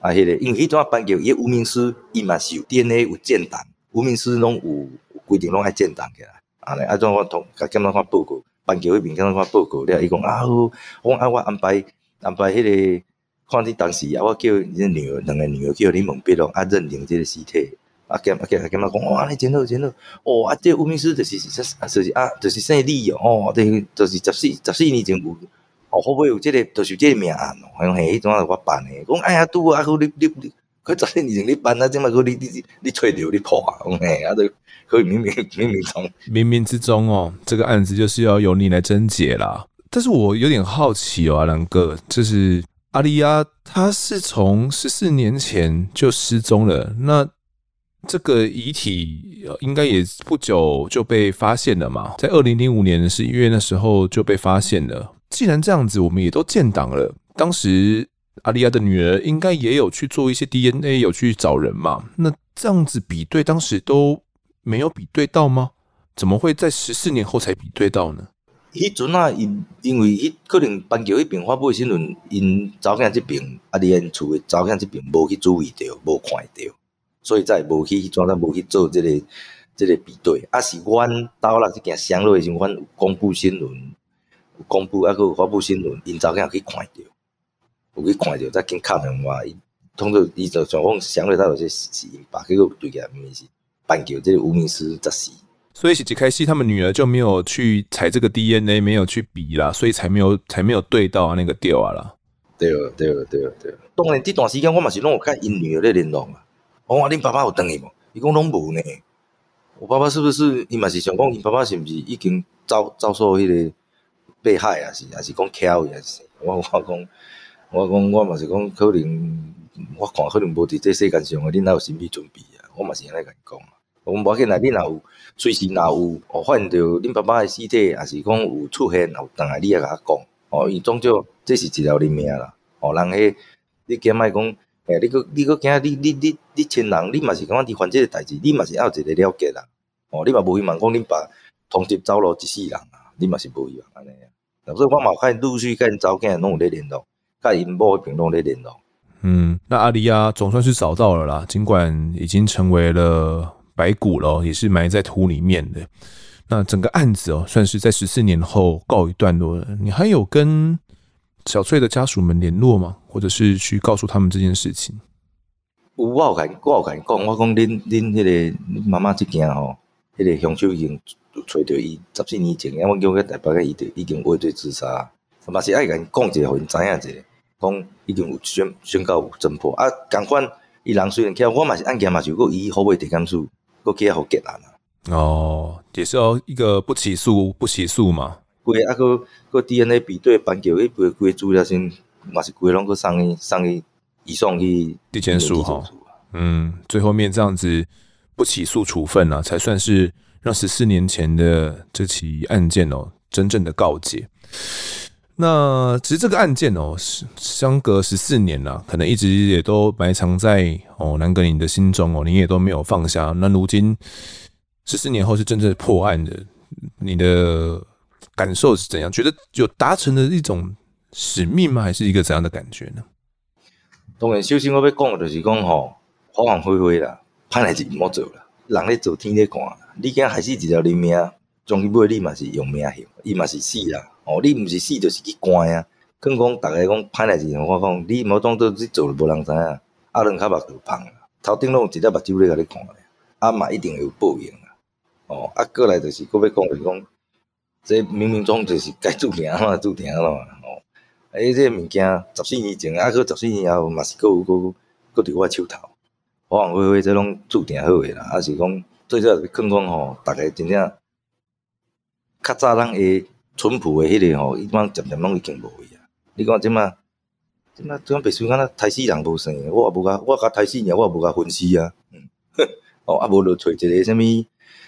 S2: 啊，迄个因为迄种斑鸠伊无名尸伊嘛是有 DNA 有建档，无名尸拢有。规定拢爱建档起来，安尼啊，种我同甲检察官报告，斑鸠迄边检察官报告了，伊讲啊好，我啊我安排安排迄个，看你当时啊，我叫恁女儿两个女儿叫你问笔录啊，认定即个尸体，啊检啊检啊检嘛讲，哇，安尼真好真好，哦啊，即个无名尸就是是啊，就是啊，就是姓李哦，哦，对，就是十四十四年前有，哦，会不会有这个，就是这个命案哦，讲嘿，迄种啊我办诶，讲哎呀，拄啊好你你你，佢十年前你办啊，即嘛个你你你揣着你破啊，讲嘿啊都。可以冥冥冥冥中，
S1: 冥冥之中哦，这个案子就是要由你来侦结啦。但是我有点好奇哦，阿兰哥，就是阿丽亚，她是从十四年前就失踪了，那这个遗体应该也不久就被发现了嘛？在二零零五年十一月那时候就被发现了。既然这样子，我们也都建档了，当时阿丽亚的女儿应该也有去做一些 DNA，有去找人嘛？那这样子比对，当时都。没有比对到吗？怎么会在十四年后才比对到呢？
S2: 迄阵啊，因因为迄可能斑鸠迄边发布新闻，因查某囝这边啊，离因厝的查某囝这边无去注意到，无看到，所以才无去迄阵，才无去做这个这个比对。啊，是阮到了这件相落的时阵，阮有公布新闻，公布啊，搁有发布新闻，因查某囝去看到，有去看到，再紧敲电话，伊通知伊就想讲相落到有些事情，把结果对起来毋是。办球这个无名尸在死，
S1: 所以是一开始他们女儿就没有去采这个 DNA，没有去比啦，所以才没有才没有对到那个调啊啦。
S2: 对哦，对哦，对哦，对哦。当然这段时间我嘛是拢有跟因女儿咧联络嘛。我话恁爸爸有等伊无？伊讲拢无呢。我爸爸是不是？伊嘛是想讲，因爸爸是不是已经遭遭受迄个被害也？是还是讲巧也是？我我讲，我讲我嘛是讲可能，我看可能无伫这世界上，恁哪有心理准备啊？我嘛是安尼甲伊讲，我无要紧来，你若有随时若有哦，发现着恁爸爸诶尸体，也是讲有出现，有当来你也甲我讲哦，伊终究这是一条人命啦。哦，人迄你惊莫讲，诶，你阁你阁惊你你你你亲人，你嘛是感觉伫犯即个代志，你嘛是要有一个了解啦。哦，你嘛无希望讲恁爸通缉走路一世人，你嘛是无希望安尼啊。所以我嘛开始陆续甲因查某囝拢有咧联络，甲因某迄边拢有咧联络。
S1: 嗯，那阿丽亚总算是找到了啦，尽管已经成为了白骨了，也是埋在土里面的。那整个案子哦，算是在十四年后告一段落了。你还有跟小翠的家属们联络吗？或者是去告诉他们这件事情？
S2: 有，我有甲我有甲伊讲，我讲恁恁迄个妈妈这件吼，迄个凶手已经找到伊十四年前，因为我叫佢台北伊就已经畏罪自杀，嘛是爱甲因讲一下，互因知影一下。讲已经有宣宣告有侦破啊！共款伊人虽然去，我嘛是案件嘛，就个以后尾地检署个起好结案啊。
S1: 哦，也是要一个不起诉不起诉嘛。
S2: 规啊个个 DNA 比对斑鸠迄批规资料先，嘛是规拢个送去送去移送去
S1: 地检署哈。嗯，最后面这样子不起诉处分啊，才算是让十四年前的这起案件哦真正的告解。那其实这个案件哦，相隔十四年了，可能一直也都埋藏在哦南哥你的心中哦，你也都没有放下。那如今十四年后是真正破案的，你的感受是怎样？觉得有达成了一种使命吗？还是一个怎样的感觉呢？
S2: 当然，首先我要讲的就是讲吼，花花灰灰啦，歹代志毋好做啦，人咧做天咧看，你惊害死一条人命，终于尾你嘛是用命去，伊嘛是死啦。哦，你毋是死就是去关啊！更讲逐个讲歹代志，我讲你无当做你做无人知影，啊，两骹目就芳啦，头顶拢有一只目睭咧甲你看咧，啊嘛一定有报应啦。哦，啊，过来就是阁要讲就是讲，这冥冥中就是该注定嘛，注定了嘛。哦，诶，这物件十四年前，啊，阁十四年后嘛是阁有阁阁伫我手头，花花灰灰这拢注定好诶啦。啊是讲最少是劝讲吼，逐个真正较早人会。淳朴诶，迄个吼，伊讲渐渐拢已经无去啊！你看即马，即马即马别墅敢若胎死人无生，我也无甲，我甲胎死尔，我也无甲分尸啊！嗯，哦，啊无就找一个啥物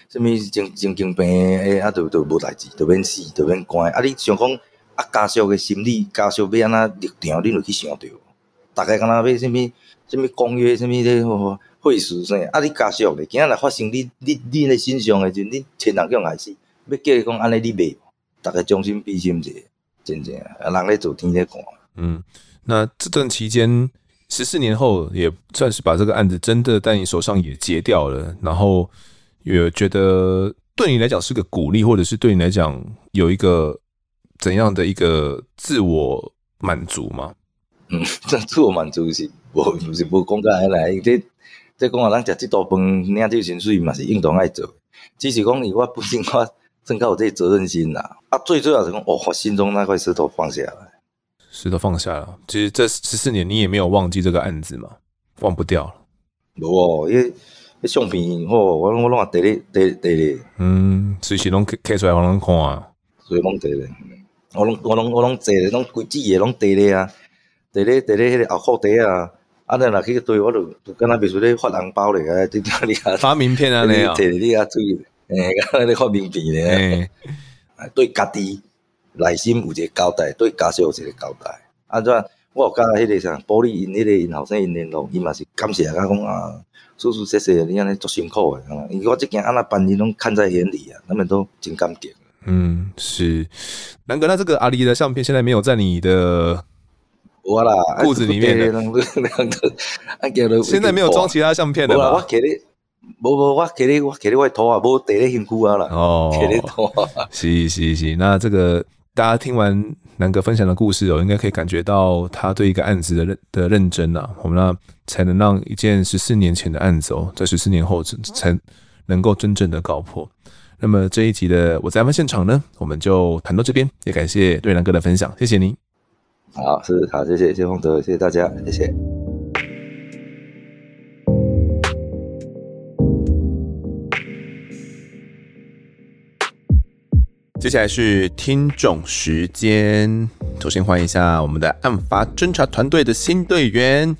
S2: 啥物精精神病诶，啊，就就无代志，就免死，就免关。啊，你想讲啊，家属诶心理，家属要安怎立场，你着去想着。逐个敢若要啥物啥物公约，啥物咧吼会书啥？啊，你家属咧，今仔日发生你你你诶身上诶，就你亲人叫人害死，要叫伊讲安尼，你袂。大家将心比心者，真正啊，人咧做天咧看。
S1: 嗯，那这段期间十四年后，也算是把这个案子真的在你手上也结掉了。然后也觉得对你来讲是个鼓励，或者是对你来讲有一个怎样的一个自我满足吗？
S2: 嗯，这 自我满足是我不，是无讲个安来。这这讲啊，咱食即道饭，领这薪水嘛是应当爱做。只是讲，我本身我。算较有这责任心啦！啊，最主要是讲，哦，我心中那块石头放下来，
S1: 石头放下了。其实这十四年你也没有忘记这个案子嘛，忘不掉了。
S2: 无哦，因为相片吼，我我拢啊带咧带带咧，
S1: 嗯，随时拢开出来互人看啊，
S2: 所以拢带咧，我拢我拢我拢坐咧，拢规支嘢拢带咧啊，带咧带咧迄个后裤袋啊，啊，咱若去对，我就就敢若袂说咧发红包咧，啊，对哪里啊？
S1: 发名片啊，你啊，
S2: 摕你啊注意。诶，刚才你发名片咧，对家己内心有一个交代，对家属有一个交代。啊，怎我有甲迄个啥，玻璃因迄个因后生因联络，伊嘛是感谢甲讲啊，叔叔谢谢你安尼足辛苦诶，因为我即件安那办理拢看在眼里啊，他们都真感激。
S1: 嗯，是南哥，那这个阿狸的相片现在没有在你的
S2: 我啦
S1: 裤子里面的，现在没有装其他相片的吧？
S2: 无无，我给你，我给你外头啊，无地咧辛苦啊啦。哦，给你头啊。
S1: 是是是，那这个大家听完南哥分享的故事哦，应该可以感觉到他对一个案子的认的认真啊。我们呢才能让一件十四年前的案子哦，在十四年后才能够真正的告破。那么这一集的我在案发现场呢，我们就谈到这边，也感谢对南哥的分享，谢谢您。
S2: 好，是好，谢谢谢谢孟德，谢谢大家，谢谢。
S1: 接下来是听众时间，首先欢迎一下我们的案发侦查团队的新队员，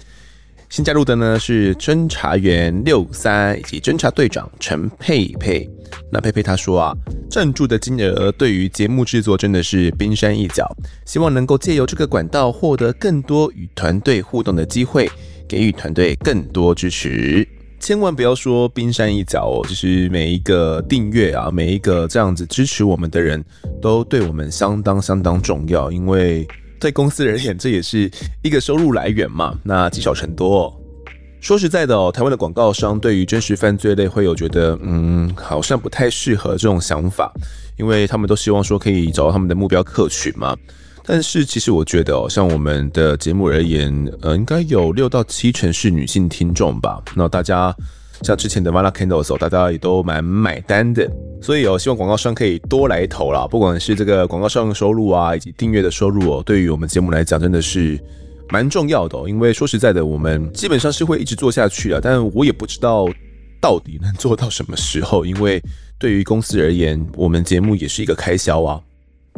S1: 新加入的呢是侦查员六三以及侦查队长陈佩佩。那佩佩他说啊，赞助的金额对于节目制作真的是冰山一角，希望能够借由这个管道获得更多与团队互动的机会，给予团队更多支持。千万不要说冰山一角哦，就是每一个订阅啊，每一个这样子支持我们的人都对我们相当相当重要，因为对公司而言，这也是一个收入来源嘛。那积少成多。说实在的哦，台湾的广告商对于真实犯罪类会有觉得，嗯，好像不太适合这种想法，因为他们都希望说可以找到他们的目标客群嘛。但是其实我觉得哦，像我们的节目而言，呃，应该有六到七成是女性听众吧。那大家像之前的 Mala Candle 的时候，大家也都蛮买单的。所以哦，希望广告商可以多来投啦，不管是这个广告商的收入啊，以及订阅的收入哦，对于我们节目来讲，真的是蛮重要的哦。因为说实在的，我们基本上是会一直做下去啊，但我也不知道到底能做到什么时候，因为对于公司而言，我们节目也是一个开销啊。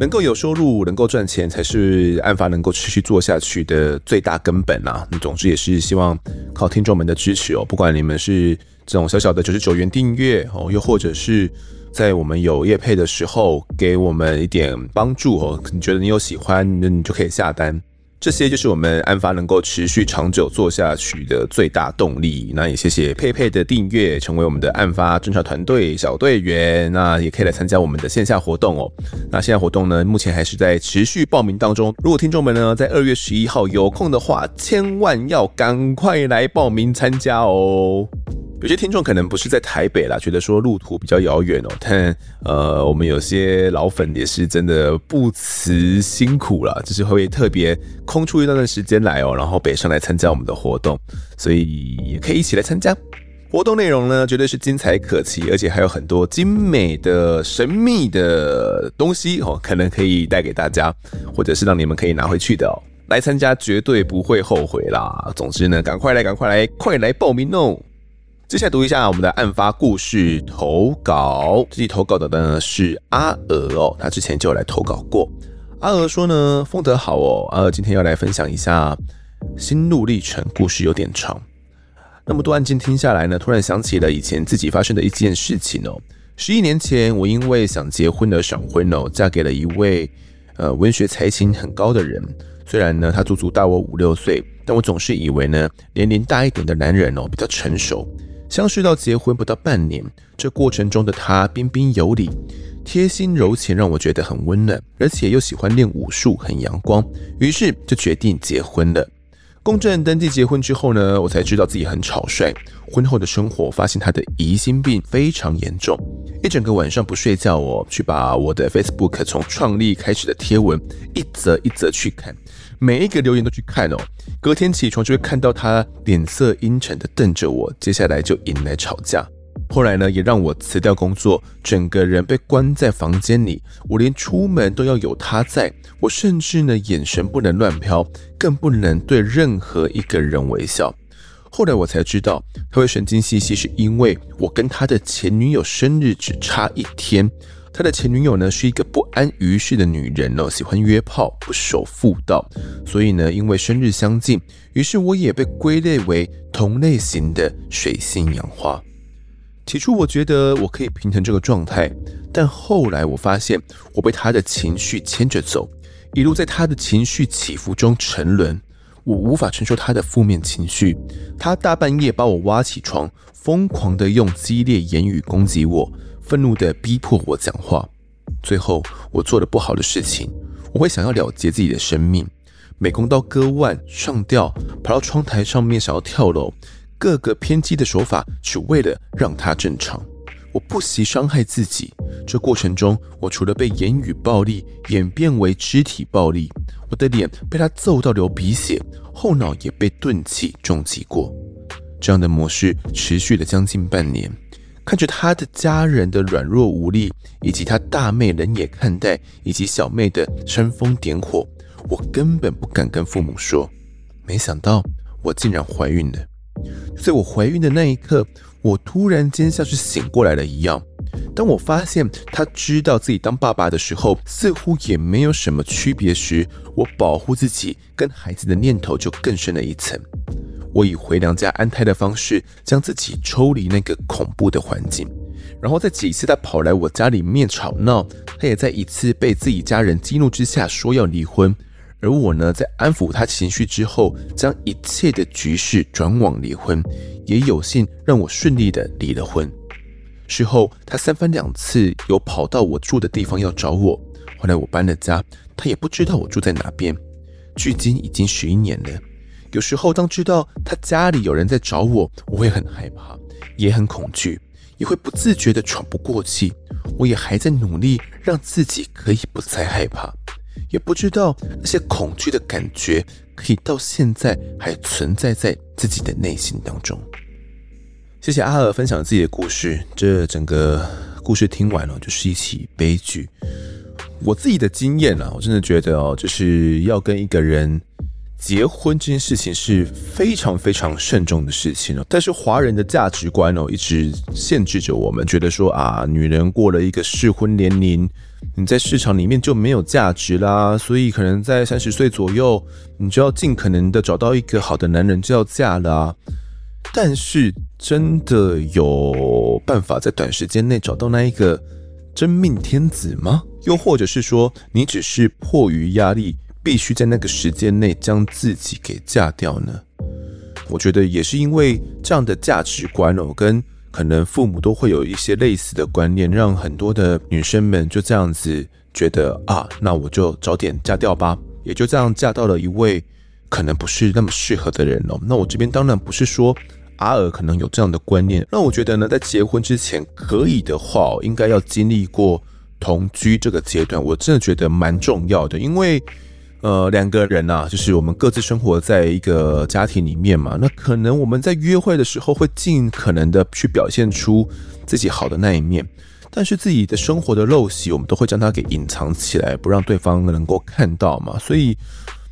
S1: 能够有收入，能够赚钱，才是案发能够持续做下去的最大根本啊。总之也是希望靠听众们的支持哦，不管你们是这种小小的九十九元订阅哦，又或者是在我们有业配的时候给我们一点帮助哦，你觉得你有喜欢，那你就可以下单。这些就是我们案发能够持续长久做下去的最大动力。那也谢谢佩佩的订阅，成为我们的案发侦查团队小队员。那也可以来参加我们的线下活动哦。那线下活动呢，目前还是在持续报名当中。如果听众们呢，在二月十一号有空的话，千万要赶快来报名参加哦。有些听众可能不是在台北啦，觉得说路途比较遥远哦。但呃，我们有些老粉也是真的不辞辛苦了，就是会特别空出一段段时间来哦，然后北上来参加我们的活动，所以也可以一起来参加。活动内容呢，绝对是精彩可期，而且还有很多精美的、神秘的东西哦，可能可以带给大家，或者是让你们可以拿回去的哦。来参加绝对不会后悔啦！总之呢，赶快来，赶快来，快来报名哦！接下来读一下我们的案发故事投稿。这期投稿的呢是阿娥哦，他之前就有来投稿过。阿娥说呢，丰德好哦，阿娥今天要来分享一下心路历程，故事有点长。那么多案件听下来呢，突然想起了以前自己发生的一件事情哦。十一年前，我因为想结婚而闪婚哦，嫁给了一位呃文学才情很高的人。虽然呢，他足足大我五六岁，但我总是以为呢，年龄大一点的男人哦比较成熟。相识到结婚不到半年，这过程中的他彬彬有礼、贴心柔情，让我觉得很温暖，而且又喜欢练武术，很阳光，于是就决定结婚了。公证登记结婚之后呢，我才知道自己很草率。婚后的生活，发现他的疑心病非常严重，一整个晚上不睡觉哦，去把我的 Facebook 从创立开始的贴文一则一则去看。每一个留言都去看哦，隔天起床就会看到他脸色阴沉的瞪着我，接下来就引来吵架。后来呢，也让我辞掉工作，整个人被关在房间里，我连出门都要有他在。我甚至呢，眼神不能乱飘，更不能对任何一个人微笑。后来我才知道，他会神经兮兮，是因为我跟他的前女友生日只差一天。他的前女友呢，是一个不安于世的女人哦，喜欢约炮，不守妇道，所以呢，因为生日相近，于是我也被归类为同类型的水性杨花。起初我觉得我可以平衡这个状态，但后来我发现我被他的情绪牵着走，一路在他的情绪起伏中沉沦，我无法承受他的负面情绪，他大半夜把我挖起床，疯狂地用激烈言语攻击我。愤怒地逼迫我讲话，最后我做了不好的事情，我会想要了结自己的生命，美工刀割腕上吊，跑到窗台上面想要跳楼，各个偏激的手法只为了让他正常。我不惜伤害自己，这过程中我除了被言语暴力演变为肢体暴力，我的脸被他揍到流鼻血，后脑也被钝器重击过。这样的模式持续了将近半年。看着他的家人的软弱无力，以及他大妹冷眼看待，以及小妹的煽风点火，我根本不敢跟父母说。没想到我竟然怀孕了。在我怀孕的那一刻，我突然间像是醒过来了一样。当我发现他知道自己当爸爸的时候，似乎也没有什么区别时，我保护自己跟孩子的念头就更深了一层。我以回娘家安胎的方式，将自己抽离那个恐怖的环境，然后在几次他跑来我家里面吵闹，他也在一次被自己家人激怒之下说要离婚，而我呢，在安抚他情绪之后，将一切的局势转往离婚，也有幸让我顺利的离了婚。事后他三番两次有跑到我住的地方要找我，后来我搬了家，他也不知道我住在哪边，距今已经十一年了。有时候，当知道他家里有人在找我，我会很害怕，也很恐惧，也会不自觉地喘不过气。我也还在努力让自己可以不再害怕，也不知道那些恐惧的感觉可以到现在还存在在自己的内心当中。谢谢阿尔分享自己的故事，这整个故事听完了就是一起悲剧。我自己的经验啊，我真的觉得哦，就是要跟一个人。结婚这件事情是非常非常慎重的事情哦，但是华人的价值观哦，一直限制着我们，觉得说啊，女人过了一个适婚年龄，你在市场里面就没有价值啦，所以可能在三十岁左右，你就要尽可能的找到一个好的男人就要嫁了啊。但是真的有办法在短时间内找到那一个真命天子吗？又或者是说，你只是迫于压力，必须在那个时间内将自己给嫁掉呢？我觉得也是因为这样的价值观哦，跟可能父母都会有一些类似的观念，让很多的女生们就这样子觉得啊，那我就早点嫁掉吧，也就这样嫁到了一位可能不是那么适合的人哦。那我这边当然不是说阿尔可能有这样的观念，那我觉得呢，在结婚之前可以的话，应该要经历过同居这个阶段，我真的觉得蛮重要的，因为。呃，两个人呐、就是我们各自生活在一个家庭里面嘛。那可能我们在约会的时候会尽可能的去表现出自己好的那一面，但是自己的生活的陋习，我们都会将它给隐藏起来，不让对方能够看到嘛。所以，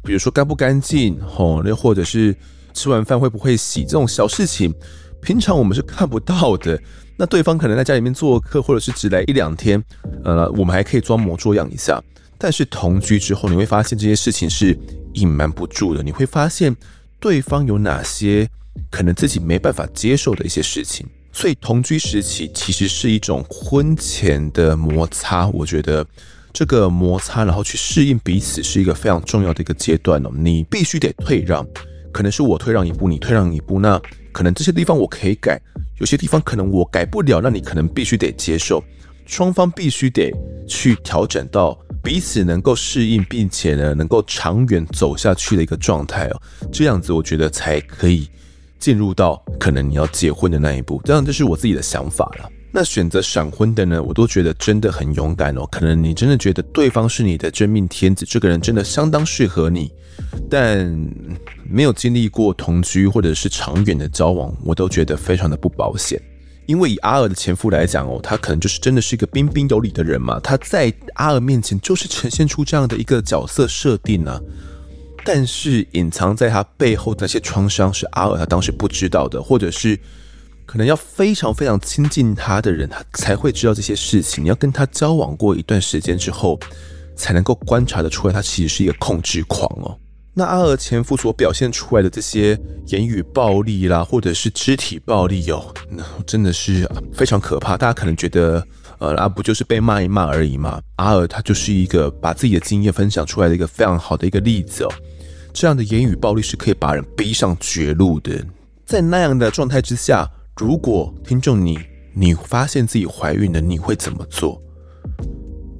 S1: 比如说干不干净，吼，又或者是吃完饭会不会洗这种小事情，平常我们是看不到的。那对方可能在家里面做客，或者是只来一两天，呃，我们还可以装模作样一下。但是同居之后，你会发现这些事情是隐瞒不住的。你会发现对方有哪些可能自己没办法接受的一些事情。所以同居时期其实是一种婚前的摩擦。我觉得这个摩擦，然后去适应彼此，是一个非常重要的一个阶段哦。你必须得退让，可能是我退让一步，你退让一步。那可能这些地方我可以改，有些地方可能我改不了，那你可能必须得接受。双方必须得去调整到。彼此能够适应，并且呢，能够长远走下去的一个状态哦，这样子我觉得才可以进入到可能你要结婚的那一步。这样这是我自己的想法了。那选择闪婚的呢，我都觉得真的很勇敢哦。可能你真的觉得对方是你的真命天子，这个人真的相当适合你，但没有经历过同居或者是长远的交往，我都觉得非常的不保险。因为以阿尔的前夫来讲哦，他可能就是真的是一个彬彬有礼的人嘛，他在阿尔面前就是呈现出这样的一个角色设定、啊。但是隐藏在他背后那些创伤是阿尔他当时不知道的，或者是可能要非常非常亲近他的人，他才会知道这些事情。你要跟他交往过一段时间之后，才能够观察得出来，他其实是一个控制狂哦。那阿尔前夫所表现出来的这些言语暴力啦，或者是肢体暴力哦，那真的是非常可怕。大家可能觉得，呃，阿不就是被骂一骂而已嘛？阿尔他就是一个把自己的经验分享出来的一个非常好的一个例子哦。这样的言语暴力是可以把人逼上绝路的。在那样的状态之下，如果听众你你发现自己怀孕了，你会怎么做？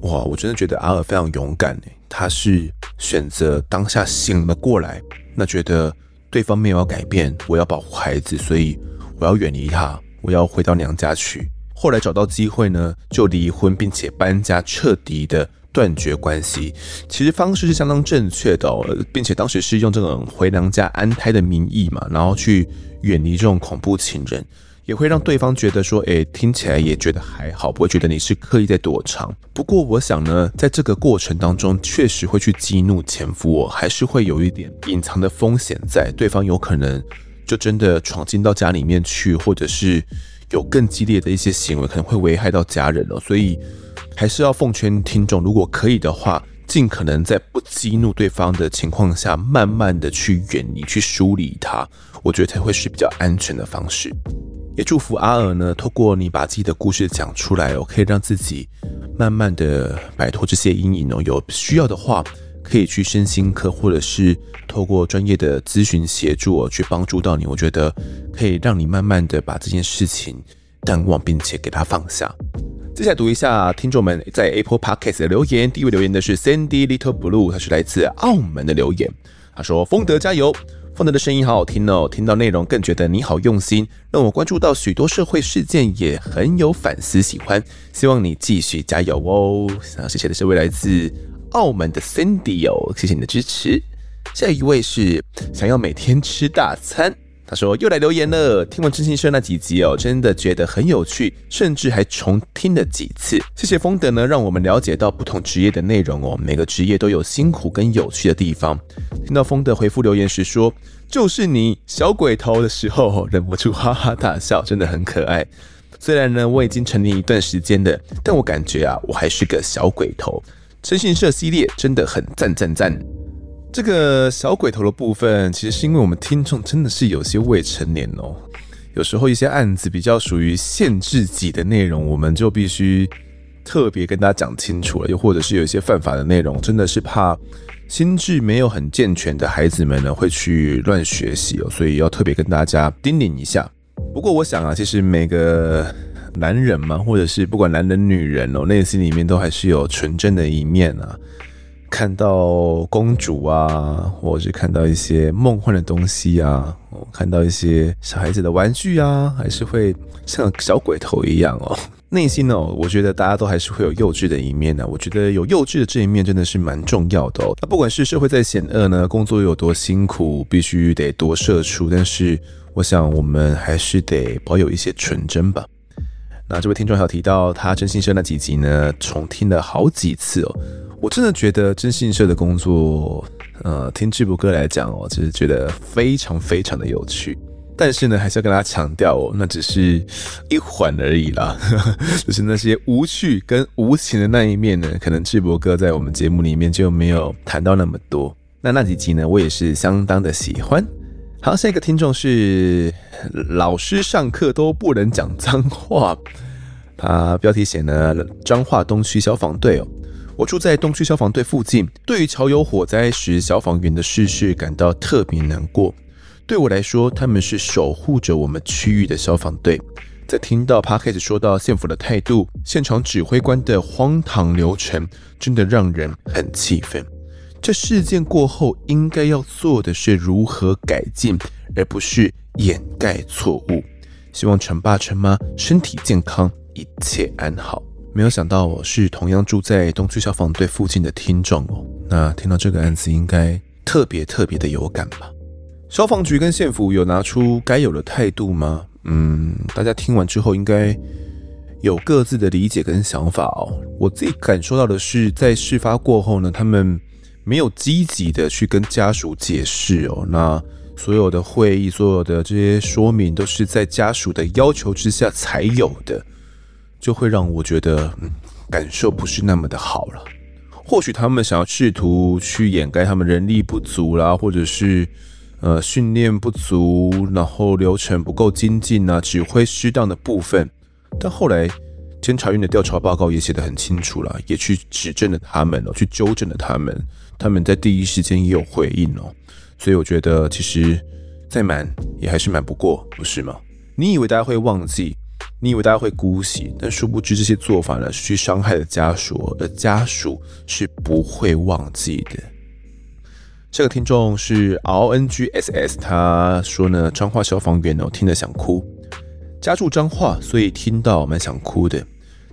S1: 哇，我真的觉得阿尔非常勇敢诶，他是选择当下醒了过来，那觉得对方没有要改变，我要保护孩子，所以我要远离他，我要回到娘家去。后来找到机会呢，就离婚，并且搬家，彻底的断绝关系。其实方式是相当正确的哦，并且当时是用这种回娘家安胎的名义嘛，然后去远离这种恐怖情人。也会让对方觉得说，诶，听起来也觉得还好，不会觉得你是刻意在躲藏。不过，我想呢，在这个过程当中，确实会去激怒前夫，我还是会有一点隐藏的风险在。对方有可能就真的闯进到家里面去，或者是有更激烈的一些行为，可能会危害到家人了。所以，还是要奉劝听众，如果可以的话，尽可能在不激怒对方的情况下，慢慢的去远离、去梳理他，我觉得才会是比较安全的方式。也祝福阿尔呢，透过你把自己的故事讲出来哦，可以让自己慢慢的摆脱这些阴影哦。有需要的话，可以去身心科，或者是透过专业的咨询协助，去帮助到你。我觉得可以让你慢慢的把这件事情淡忘，并且给它放下。接下来读一下听众们在 Apple Podcast 的留言。第一位留言的是 Sandy Little Blue，他是来自澳门的留言，他说：“丰德加油。”丰德的声音好好听哦，听到内容更觉得你好用心，让我关注到许多社会事件，也很有反思，喜欢，希望你继续加油哦。想要谢谢的是位来自澳门的 Cindy 哦，谢谢你的支持。下一位是想要每天吃大餐。他说又来留言了，听完征信社那几集哦，真的觉得很有趣，甚至还重听了几次。谢谢丰德呢，让我们了解到不同职业的内容哦，每个职业都有辛苦跟有趣的地方。听到丰德回复留言时说就是你小鬼头的时候，忍不住哈哈大笑，真的很可爱。虽然呢我已经成年一段时间了，但我感觉啊我还是个小鬼头。征信社系列真的很赞赞赞。这个小鬼头的部分，其实是因为我们听众真的是有些未成年哦。有时候一些案子比较属于限制级的内容，我们就必须特别跟大家讲清楚了。又或者是有一些犯法的内容，真的是怕心智没有很健全的孩子们呢会去乱学习哦，所以要特别跟大家叮咛一下。不过我想啊，其实每个男人嘛，或者是不管男人女人哦，内心里面都还是有纯真的一面啊。看到公主啊，或者是看到一些梦幻的东西啊，看到一些小孩子的玩具啊，还是会像小鬼头一样哦。内心呢，我觉得大家都还是会有幼稚的一面的。我觉得有幼稚的这一面真的是蛮重要的哦。那不管是社会再险恶呢，工作有多辛苦，必须得多社畜，但是我想我们还是得保有一些纯真吧。那这位听众还有提到他征信社那几集呢，重听了好几次哦。我真的觉得征信社的工作，呃，听智博哥来讲哦，就是觉得非常非常的有趣。但是呢，还是要跟大家强调哦，那只是一环而已啦，就是那些无趣跟无情的那一面呢，可能智博哥在我们节目里面就没有谈到那么多。那那几集呢，我也是相当的喜欢。好，下一个听众是老师上课都不能讲脏话，他标题写呢，彰化东区消防队哦。我住在东区消防队附近，对于桥有火灾时消防员的逝世感到特别难过。对我来说，他们是守护着我们区域的消防队。在听到 Podcast 说到县府的态度，现场指挥官的荒唐流程，真的让人很气愤。这事件过后，应该要做的是如何改进，而不是掩盖错误。希望陈爸陈妈身体健康，一切安好。没有想到我是同样住在东区消防队附近的听众哦，那听到这个案子应该特别特别的有感吧？消防局跟县府有拿出该有的态度吗？嗯，大家听完之后应该有各自的理解跟想法哦。我自己感受到的是，在事发过后呢，他们没有积极的去跟家属解释哦，那所有的会议、所有的这些说明都是在家属的要求之下才有的。就会让我觉得，嗯，感受不是那么的好了。或许他们想要试图去掩盖他们人力不足啦，或者是呃训练不足，然后流程不够精进啊，指挥失当的部分。但后来监察院的调查报告也写得很清楚了，也去指正了他们哦，去纠正了他们。他们在第一时间也有回应哦，所以我觉得其实再瞒也还是瞒不过，不是吗？你以为大家会忘记？你以为大家会姑息，但殊不知这些做法呢，是去伤害了家属，而家属是不会忘记的。这个听众是 RNGSS，他说呢，彰化消防员哦，听了想哭。家住彰化，所以听到蛮想哭的。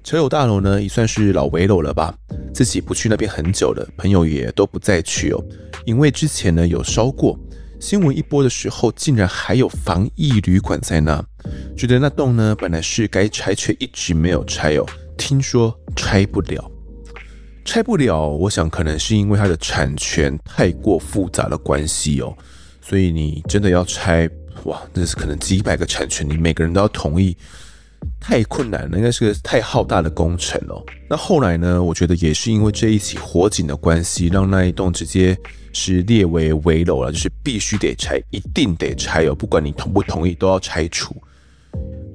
S1: 车友大楼呢，也算是老围楼了吧？自己不去那边很久了，朋友也都不再去哦，因为之前呢有烧过。新闻一播的时候，竟然还有防疫旅馆在那，觉得那栋呢本来是该拆，却一直没有拆哦。听说拆不了，拆不了，我想可能是因为它的产权太过复杂的关系哦。所以你真的要拆，哇，那是可能几百个产权，你每个人都要同意，太困难了，应该是个太浩大的工程哦。那后来呢，我觉得也是因为这一起火警的关系，让那一栋直接。是列为危楼了，就是必须得拆，一定得拆哦，不管你同不同意都要拆除，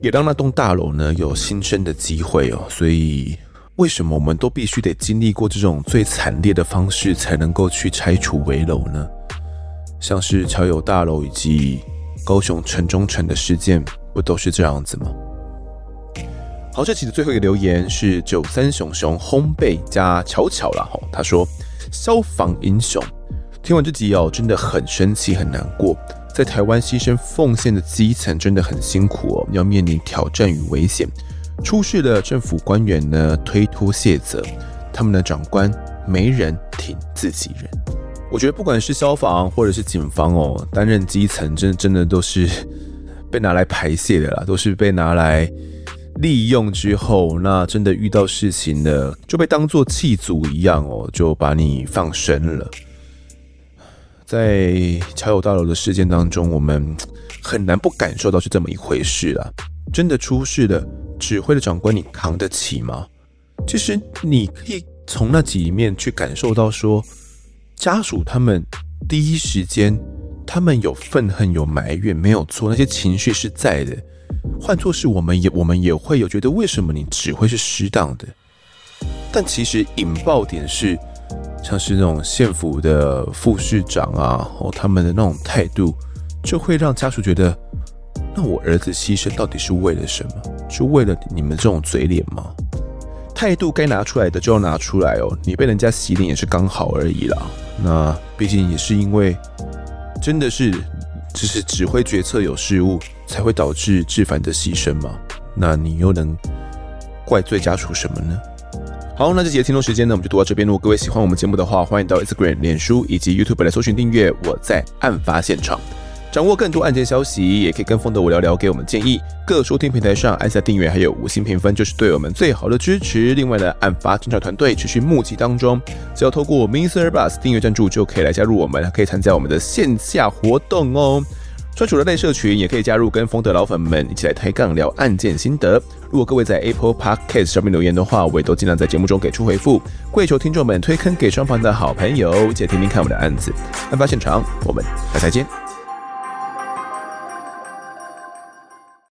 S1: 也让那栋大楼呢有新生的机会哦。所以为什么我们都必须得经历过这种最惨烈的方式，才能够去拆除危楼呢？像是桥友大楼以及高雄城中城的事件，不都是这样子吗？好，这期的最后一个留言是九三熊熊烘焙加巧巧了哈，他说消防英雄。听完这集哦，真的很生气，很难过。在台湾牺牲奉献的基层真的很辛苦哦，要面临挑战与危险。出事的政府官员呢，推脱卸责，他们的长官没人挺自己人。我觉得不管是消防或者是警方哦，担任基层真的真的都是被拿来排泄的啦，都是被拿来利用之后，那真的遇到事情了，就被当做弃卒一样哦，就把你放生了。在桥友大楼的事件当中，我们很难不感受到是这么一回事啊！真的出事了，指挥的长官，你扛得起吗？其实你可以从那几面去感受到，说家属他们第一时间，他们有愤恨、有埋怨，没有错，那些情绪是在的。换作是我们也，我们也会有觉得，为什么你指挥是适当的？但其实引爆点是，像是那种县府的副市长啊，哦，他们的那种态度，就会让家属觉得，那我儿子牺牲到底是为了什么？就为了你们这种嘴脸吗？态度该拿出来的就要拿出来哦，你被人家洗脸也是刚好而已啦。那毕竟也是因为，真的是只是指挥决策有失误，才会导致志凡的牺牲嘛。那你又能怪罪家属什么呢？好，那这节的听众时间呢，我们就读到这边。如果各位喜欢我们节目的话，欢迎到 Instagram、脸书以及 YouTube 来搜寻订阅。我在案发现场，掌握更多案件消息，也可以跟风的我聊聊，给我们建议。各收听平台上按下订阅，还有五星评分，就是对我们最好的支持。另外呢，案发侦查团队持续募集当中，只要透过 Mr. Bus 订阅赞助，就可以来加入我们，可以参加我们的线下活动哦。专属的类社群也可以加入，跟风的老粉们一起来抬杠聊案件心得。如果各位在 Apple Podcast 上面留言的话，我也都尽量在节目中给出回复。跪求听众们推坑给双方的好朋友，一起听听看我们的案子。案发现场，我们下期再见。